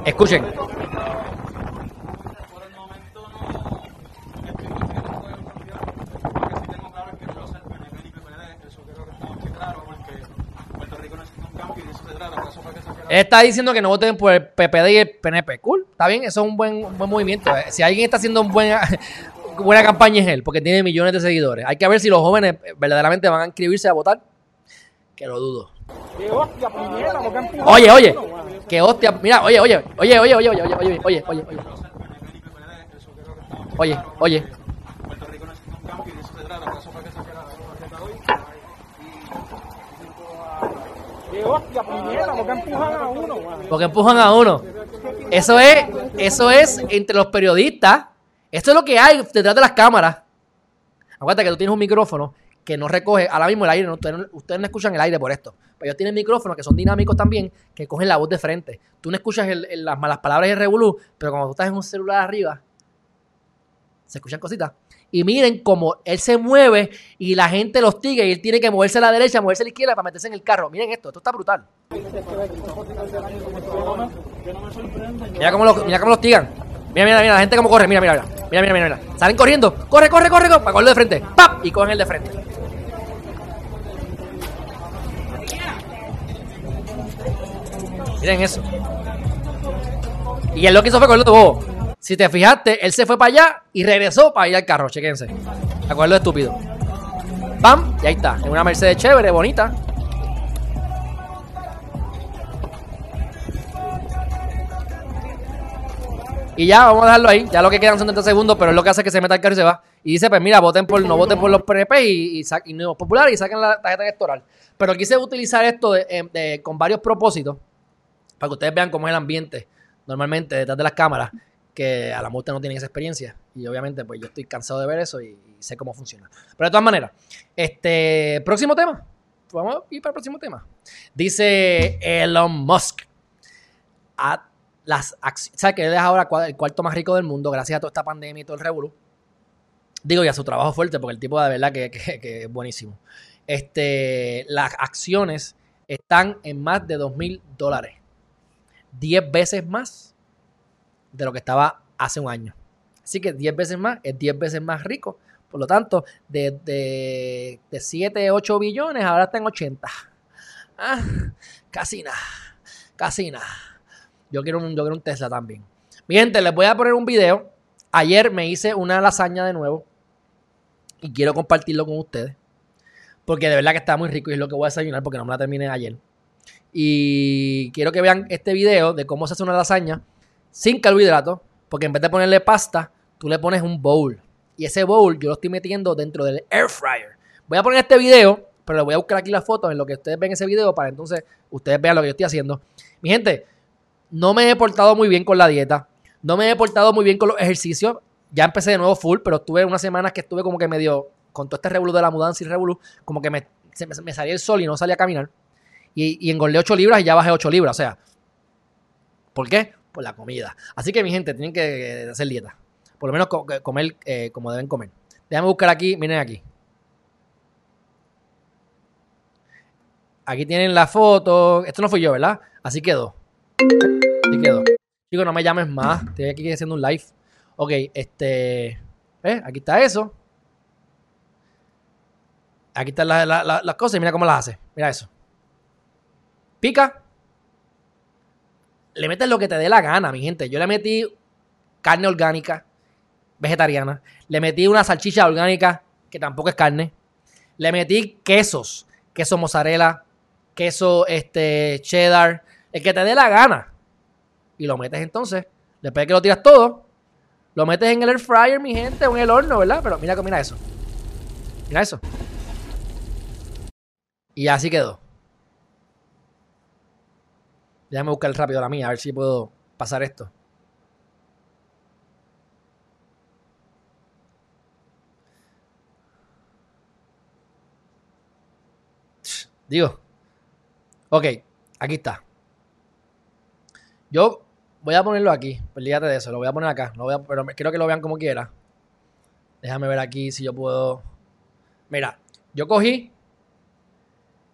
Escuchen. Está diciendo que no voten por el PPD y el PNP. Cool, está bien, eso es un buen, buen movimiento. Eh, si alguien está haciendo un buen, buena campaña es él, porque tiene millones de seguidores. Hay que ver si los jóvenes verdaderamente van a inscribirse a votar. Que lo dudo. Oye, oye, que hostia, mira, oye, oye, oye, oye, oye, oye, oye, oye, oye, oye, oye. Oye, oye. Porque empujan a uno. Porque empujan a uno. Eso es, eso es entre los periodistas. Esto es lo que hay detrás de las cámaras. Acuérdate que tú tienes un micrófono que no recoge ahora mismo el aire. Ustedes, no, escuchan el aire por esto. Pero ellos tienen micrófonos que son dinámicos también, que cogen la voz de frente. Tú no escuchas las malas palabras y el revolú, pero cuando tú estás en un celular arriba, se escuchan cositas. Y miren cómo él se mueve y la gente lo hostiga y él tiene que moverse a la derecha, moverse a la izquierda para meterse en el carro. Miren esto, esto está brutal. Mira cómo lo, mira cómo lo hostigan. Mira, mira, mira, la gente cómo corre. Mira, mira, mira. Mira, mira, mira. Salen corriendo. Corre, corre, corre, corre. Para cogerlo de frente. ¡Pap! Y cogen el de frente. Miren eso. Y él lo que hizo fue cogerlo de bobo. Si te fijaste, él se fue para allá y regresó para ir al carro. Chequense. Acuerdo estúpido. ¡Pam! Y ahí está. En una Mercedes chévere, bonita. Y ya, vamos a dejarlo ahí. Ya lo que quedan son 30 segundos, pero es lo que hace que se meta el carro y se va. Y dice, pues mira, voten por, no voten por los PNP y, y, y populares y saquen la tarjeta electoral. Pero quise utilizar esto con varios propósitos para que ustedes vean cómo es el ambiente normalmente detrás de las cámaras que a la multa no tienen esa experiencia. Y obviamente, pues yo estoy cansado de ver eso y, sé cómo funciona. Pero de todas maneras, este próximo tema. Vamos a ir para el próximo tema. Dice Elon Musk. las acciones. ¿Sabes que él es ahora el cuarto más rico del mundo gracias a toda esta pandemia y todo el revolú? Digo, y a su trabajo fuerte, porque el tipo de verdad que, que es buenísimo. Este, las acciones están en más de 2 mil dólares. 10 veces más de lo que estaba hace un año. Así que 10 veces más es 10 veces más rico. Por lo tanto, de, de, de 7, 8 billones, ahora está en 80. Ah, casi nada. Casi nada. Yo quiero, un, yo quiero un Tesla también. Mi gente, les voy a poner un video. Ayer me hice una lasaña de nuevo. Y quiero compartirlo con ustedes. Porque de verdad que está muy rico y es lo que voy a desayunar porque no me la terminé ayer. Y quiero que vean este video de cómo se hace una lasaña sin carbohidratos. Porque en vez de ponerle pasta, tú le pones un bowl. Y ese bowl yo lo estoy metiendo dentro del air fryer. Voy a poner este video, pero le voy a buscar aquí la foto en lo que ustedes ven ese video para entonces ustedes vean lo que yo estoy haciendo. Mi gente, no me he portado muy bien con la dieta. No me he portado muy bien con los ejercicios. Ya empecé de nuevo full, pero estuve unas semanas que estuve como que medio con todo este revolú de la mudanza y revolú, como que me, me, salía el sol y no salía a caminar. Y, y engordé 8 libras y ya bajé 8 libras. O sea, ¿por qué? Por la comida. Así que mi gente, tienen que hacer dieta. Por lo menos comer eh, como deben comer. Déjame buscar aquí, miren aquí. Aquí tienen la foto. Esto no fui yo, ¿verdad? Así quedó. Así quedó. Chicos, no me llames más. Estoy aquí haciendo un live. Ok, este. ¿eh? Aquí está eso. Aquí están las cosas y mira cómo las hace. Mira eso. Pica. Le metes lo que te dé la gana, mi gente. Yo le metí carne orgánica, vegetariana. Le metí una salchicha orgánica, que tampoco es carne. Le metí quesos. Queso mozzarella, queso este, cheddar. El que te dé la gana. Y lo metes entonces. Después de que lo tiras todo, lo metes en el air fryer, mi gente, o en el horno, ¿verdad? Pero mira, mira eso. Mira eso. Y así quedó. Déjame buscar rápido la mía, a ver si puedo pasar esto. Digo. Ok, aquí está. Yo voy a ponerlo aquí. Olvídate de eso, lo voy a poner acá. Lo voy a, pero quiero que lo vean como quiera. Déjame ver aquí si yo puedo. Mira, yo cogí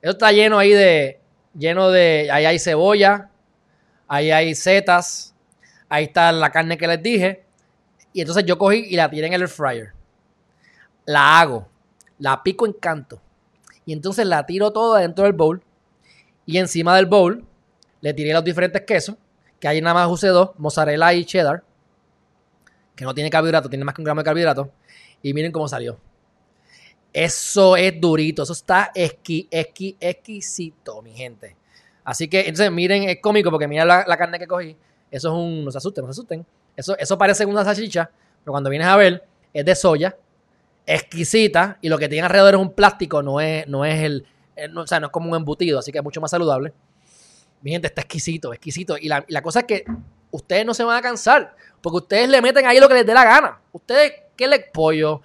eso está lleno ahí de, lleno de, ahí hay cebolla, ahí hay setas, ahí está la carne que les dije. Y entonces yo cogí y la tiré en el air fryer. La hago, la pico en canto. Y entonces la tiro toda dentro del bowl. Y encima del bowl le tiré los diferentes quesos. Que ahí nada más usé dos, mozzarella y cheddar. Que no tiene carbohidrato, tiene más que un gramo de carbohidrato. Y miren cómo salió. Eso es durito, eso está exquisito, mi gente. Así que, entonces, miren, es cómico porque mira la, carne que cogí. Eso es un. No se asusten, no se asusten. Eso, eso parece una salchicha, pero cuando vienes a ver, es de soya, exquisita, y lo que tiene alrededor es un plástico, no es, no es el. o sea, no es como un embutido, así que es mucho más saludable. Mi gente, está exquisito, exquisito. Y la, y la cosa es que ustedes no se van a cansar, porque ustedes le meten ahí lo que les dé la gana. Ustedes, ¿qué le pollo?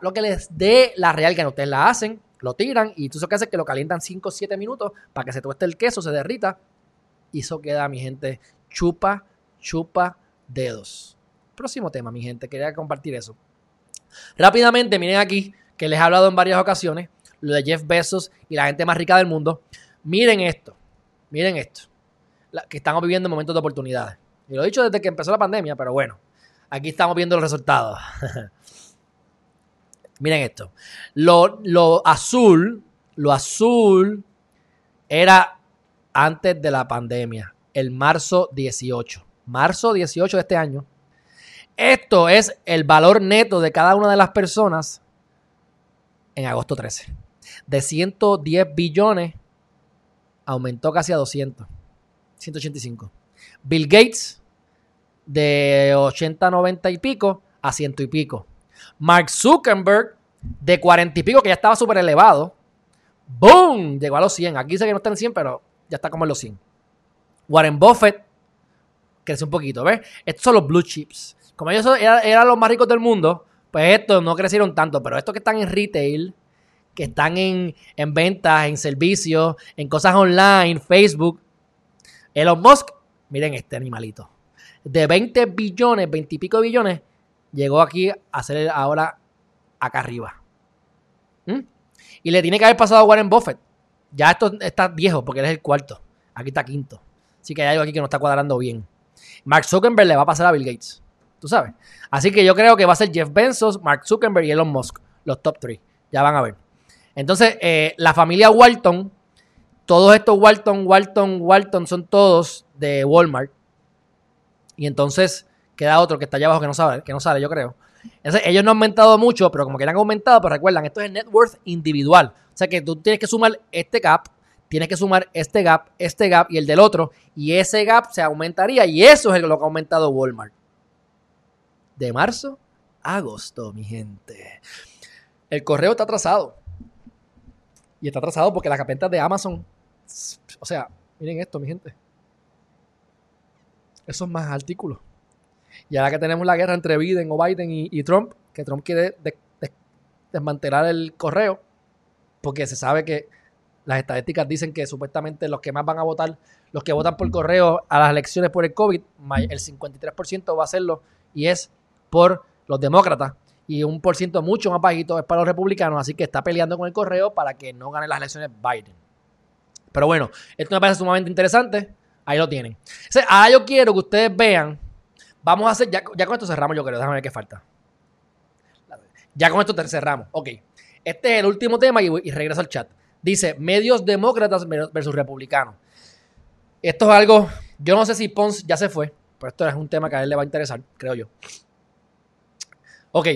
Lo que les dé la real que ustedes la hacen, lo tiran y tú eso que hace que lo calientan 5 o 7 minutos para que se tueste el queso, se derrita y eso queda, mi gente, chupa, chupa dedos. Próximo tema, mi gente, quería compartir eso. Rápidamente, miren aquí, que les he hablado en varias ocasiones, lo de Jeff Bezos y la gente más rica del mundo. Miren esto, miren esto, que estamos viviendo momentos de oportunidades. Y lo he dicho desde que empezó la pandemia, pero bueno, aquí estamos viendo los resultados. (laughs) Miren esto. Lo, azul, lo azul era antes de la pandemia, el marzo 18. Marzo 18 de este año. Esto es el valor neto de cada una de las personas en agosto 13. De 110 billones aumentó casi a 200. 185. Bill Gates de 80, 90 y pico a ciento y pico. Mark Zuckerberg, de 40 y pico, que ya estaba súper elevado, ¡boom! Llegó a los 100. Aquí dice que no está en 100, pero ya está como en los 100. Warren Buffett creció un poquito, ¿ves? Estos son los blue chips. Como ellos eran, los más ricos del mundo, pues estos no crecieron tanto, pero estos que están en retail, que están en, ventas, en servicios, en cosas online, Facebook. Elon Musk, Miren este animalito. De 20 billones, 20 y pico billones, llegó aquí a hacer ahora acá arriba. ¿Mm? Y le tiene que haber pasado a Warren Buffett. Ya esto está viejo porque él es el cuarto. Aquí está quinto. Así que hay algo aquí que no está cuadrando bien. Mark Zuckerberg le va a pasar a Bill Gates. Tú sabes. Así que yo creo que va a ser Jeff Bezos, Mark Zuckerberg y Elon Musk. Los top three. Ya van a ver. Entonces, eh, la familia Walton, todos estos Walton, Walton, Walton son todos de Walmart. Y entonces queda otro que está allá abajo que no sabe, que no sale, yo creo. Ellos no han aumentado mucho, pero como que han aumentado, pero recuerdan, esto es el net worth individual. O sea que tú tienes que sumar este gap, tienes que sumar este gap, este gap y el del otro. Y ese gap se aumentaría. Y eso es lo que ha aumentado Walmart. De marzo a agosto, mi gente. El correo está atrasado. Y está atrasado porque las ventas de Amazon. O sea, miren esto, mi gente. Esos más artículos. Y ahora que tenemos la guerra entre Biden o Biden y, Trump, que Trump quiere desmantelar el correo, porque se sabe que las estadísticas dicen que supuestamente los que más van a votar, los que votan por correo a las elecciones por el COVID, el 53% va a hacerlo y es por los demócratas y un por ciento mucho más bajito es para los republicanos, así que está peleando con el correo para que no gane las elecciones Biden. Pero bueno, esto me parece sumamente interesante. Ahí lo tienen. ahora yo quiero que ustedes vean. Vamos a hacer, ya, con esto cerramos, yo creo. Déjame ver qué falta. Ya con esto cerramos. Ok. Este es el último tema y, y regreso al chat. Dice, medios demócratas versus republicanos. Esto es algo, yo no sé si Pons ya se fue, pero esto es un tema que a él le va a interesar, creo yo. Ok,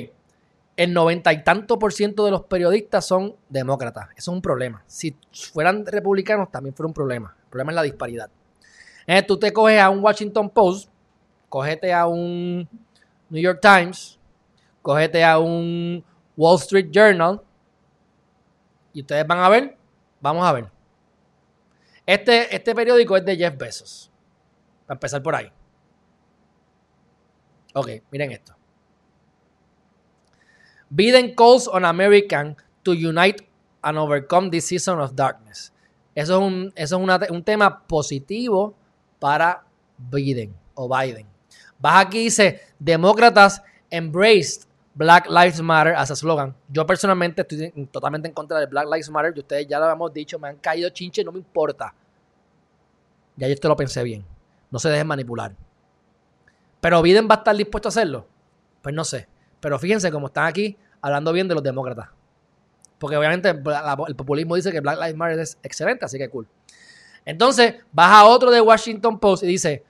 el noventa y tanto por ciento de los periodistas son demócratas. Eso es un problema. Si fueran republicanos, también fuera un problema. El problema es la disparidad. Eh, tú te coges a un Washington Post, cógete a un New York Times, cógete a un Wall Street Journal, y ustedes van a ver, vamos a ver. Este, este periódico es de Jeff Bezos. Para empezar por ahí. Ok, miren esto. Biden calls on American to unite and overcome this season of darkness. Eso es un, eso es un tema positivo para Biden o Biden. Vas aquí dice, demócratas embraced Black Lives Matter as a slogan. Yo personalmente estoy totalmente en contra de Black Lives Matter. Y ustedes ya lo hemos dicho, me han caído chinches, no me importa. Ya yo esto lo pensé bien. No se dejen manipular. Pero Biden va a estar dispuesto a hacerlo. Pues no sé. Pero fíjense cómo están aquí hablando bien de los demócratas. Porque obviamente el populismo dice que Black Lives Matter es excelente, así que cool. Entonces, baja otro de Washington Post y dice,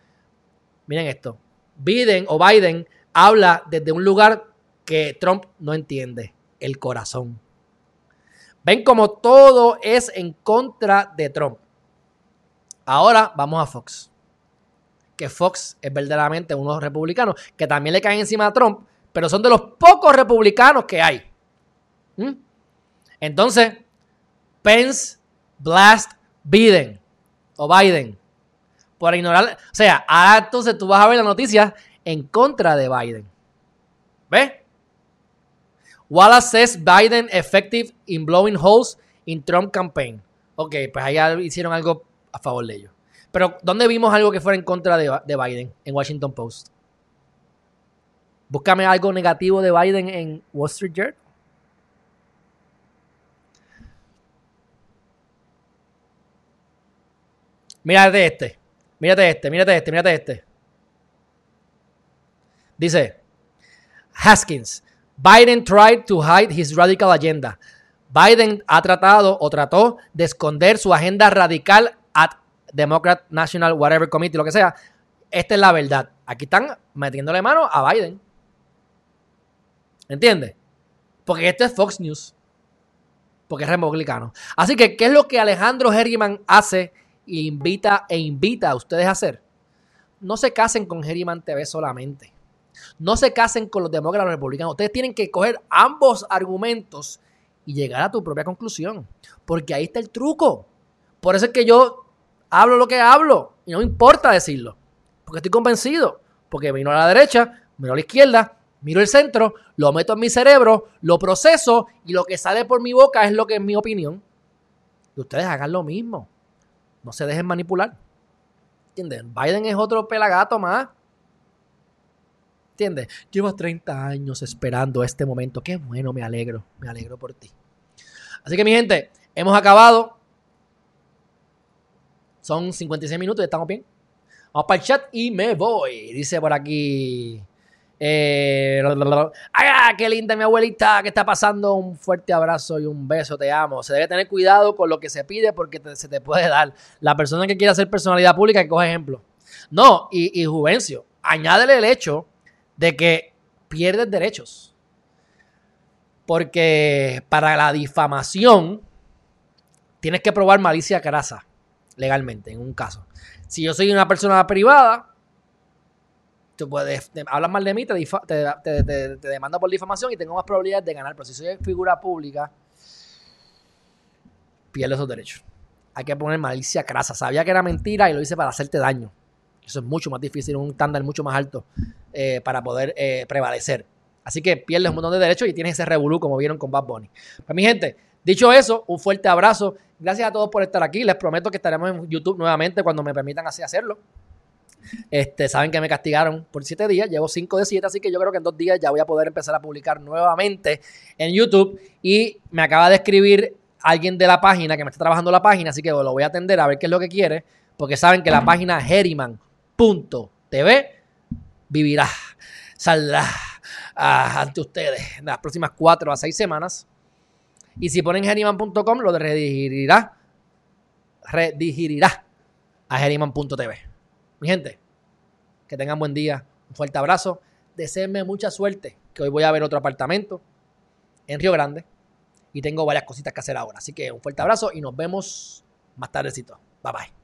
miren esto, Biden o Biden habla desde un lugar que Trump no entiende, el corazón. Ven como todo es en contra de Trump. Ahora vamos a Fox. Que Fox es verdaderamente unos republicanos que también le caen encima a Trump, pero son de los pocos republicanos que hay. ¿Mm? Entonces, Pence, Blast, Biden o Biden. Por ignorar. O sea, entonces tú vas a ver la noticia en contra de Biden. ¿Ves? Wallace says Biden effective in blowing holes in Trump campaign. Ok, pues ahí hicieron algo a favor de ellos. Pero, ¿dónde vimos algo que fuera en contra de, de Biden? En Washington Post. Búscame algo negativo de Biden en Wall Street Journal. Mírate este. Mírate este, mírate este, mírate este. Dice Haskins, Biden tried to hide his radical agenda. Biden ha tratado o trató de esconder su agenda radical at Democrat National Whatever Committee, lo que sea. Esta es la verdad. Aquí están metiéndole mano a Biden. ¿Entiendes? Porque esto es Fox News. Porque es republicano. Así que, ¿qué es lo que Alejandro Herriman hace invita, e invita a ustedes a hacer? No se casen con Herriman TV solamente. No se casen con los demócratas republicanos. Ustedes tienen que coger ambos argumentos y llegar a tu propia conclusión. Porque ahí está el truco. Por eso es que yo hablo lo que hablo y no me importa decirlo. Porque estoy convencido. Porque vino a la derecha, vino a la izquierda, miro el centro, lo meto en mi cerebro, lo proceso y lo que sale por mi boca es lo que es mi opinión. Y ustedes hagan lo mismo. No se dejen manipular. ¿Entiendes? Biden es otro pelagato más. ¿Entiendes? Llevo 30 años esperando este momento. Qué bueno, me alegro. Me alegro por ti. Así que, mi gente, hemos acabado. Son 56 minutos y estamos bien. Vamos para el chat y me voy. Dice por aquí. Eh, ¡Ay, qué linda mi abuelita! ¿Qué está pasando? Un fuerte abrazo y un beso, te amo. Se debe tener cuidado con lo que se pide porque se te puede dar. La persona que quiera hacer personalidad pública que coge ejemplo. No, y, y Juvencio, añádele el hecho de que pierdes derechos. Porque para la difamación tienes que probar malicia grasa legalmente, en un caso. Si yo soy una persona privada, tú puedes, hablas mal de mí, te, te, demanda por difamación y tengo más probabilidades de ganar. Pero si soy figura pública, pierdo esos derechos. Hay que poner malicia crasa. Sabía que era mentira y lo hice para hacerte daño. Eso es mucho más difícil, un estándar mucho más alto eh, para poder eh, prevalecer. Así que pierdes un montón de derechos y tienes ese revolú como vieron con Bad Bunny. Pues mi gente, dicho eso, un fuerte abrazo. Gracias a todos por estar aquí. Les prometo que estaremos en YouTube nuevamente cuando me permitan así hacerlo. Este, saben que me castigaron por siete días, llevo cinco de siete, así que yo creo que en dos días ya voy a poder empezar a publicar nuevamente en YouTube. Y me acaba de escribir alguien de la página que me está trabajando la página, así que lo voy a atender a ver qué es lo que quiere, porque saben que la página Heriman TV vivirá, saldrá ah, ante ustedes en las próximas cuatro a seis semanas. Y si ponen geriman.com, lo redirigirá, redirigirá a geriman.tv. Mi gente, que tengan buen día, un fuerte abrazo, deseenme mucha suerte, que hoy voy a ver otro apartamento en Río Grande y tengo varias cositas que hacer ahora. Así que un fuerte abrazo y nos vemos más tardecito. Bye bye.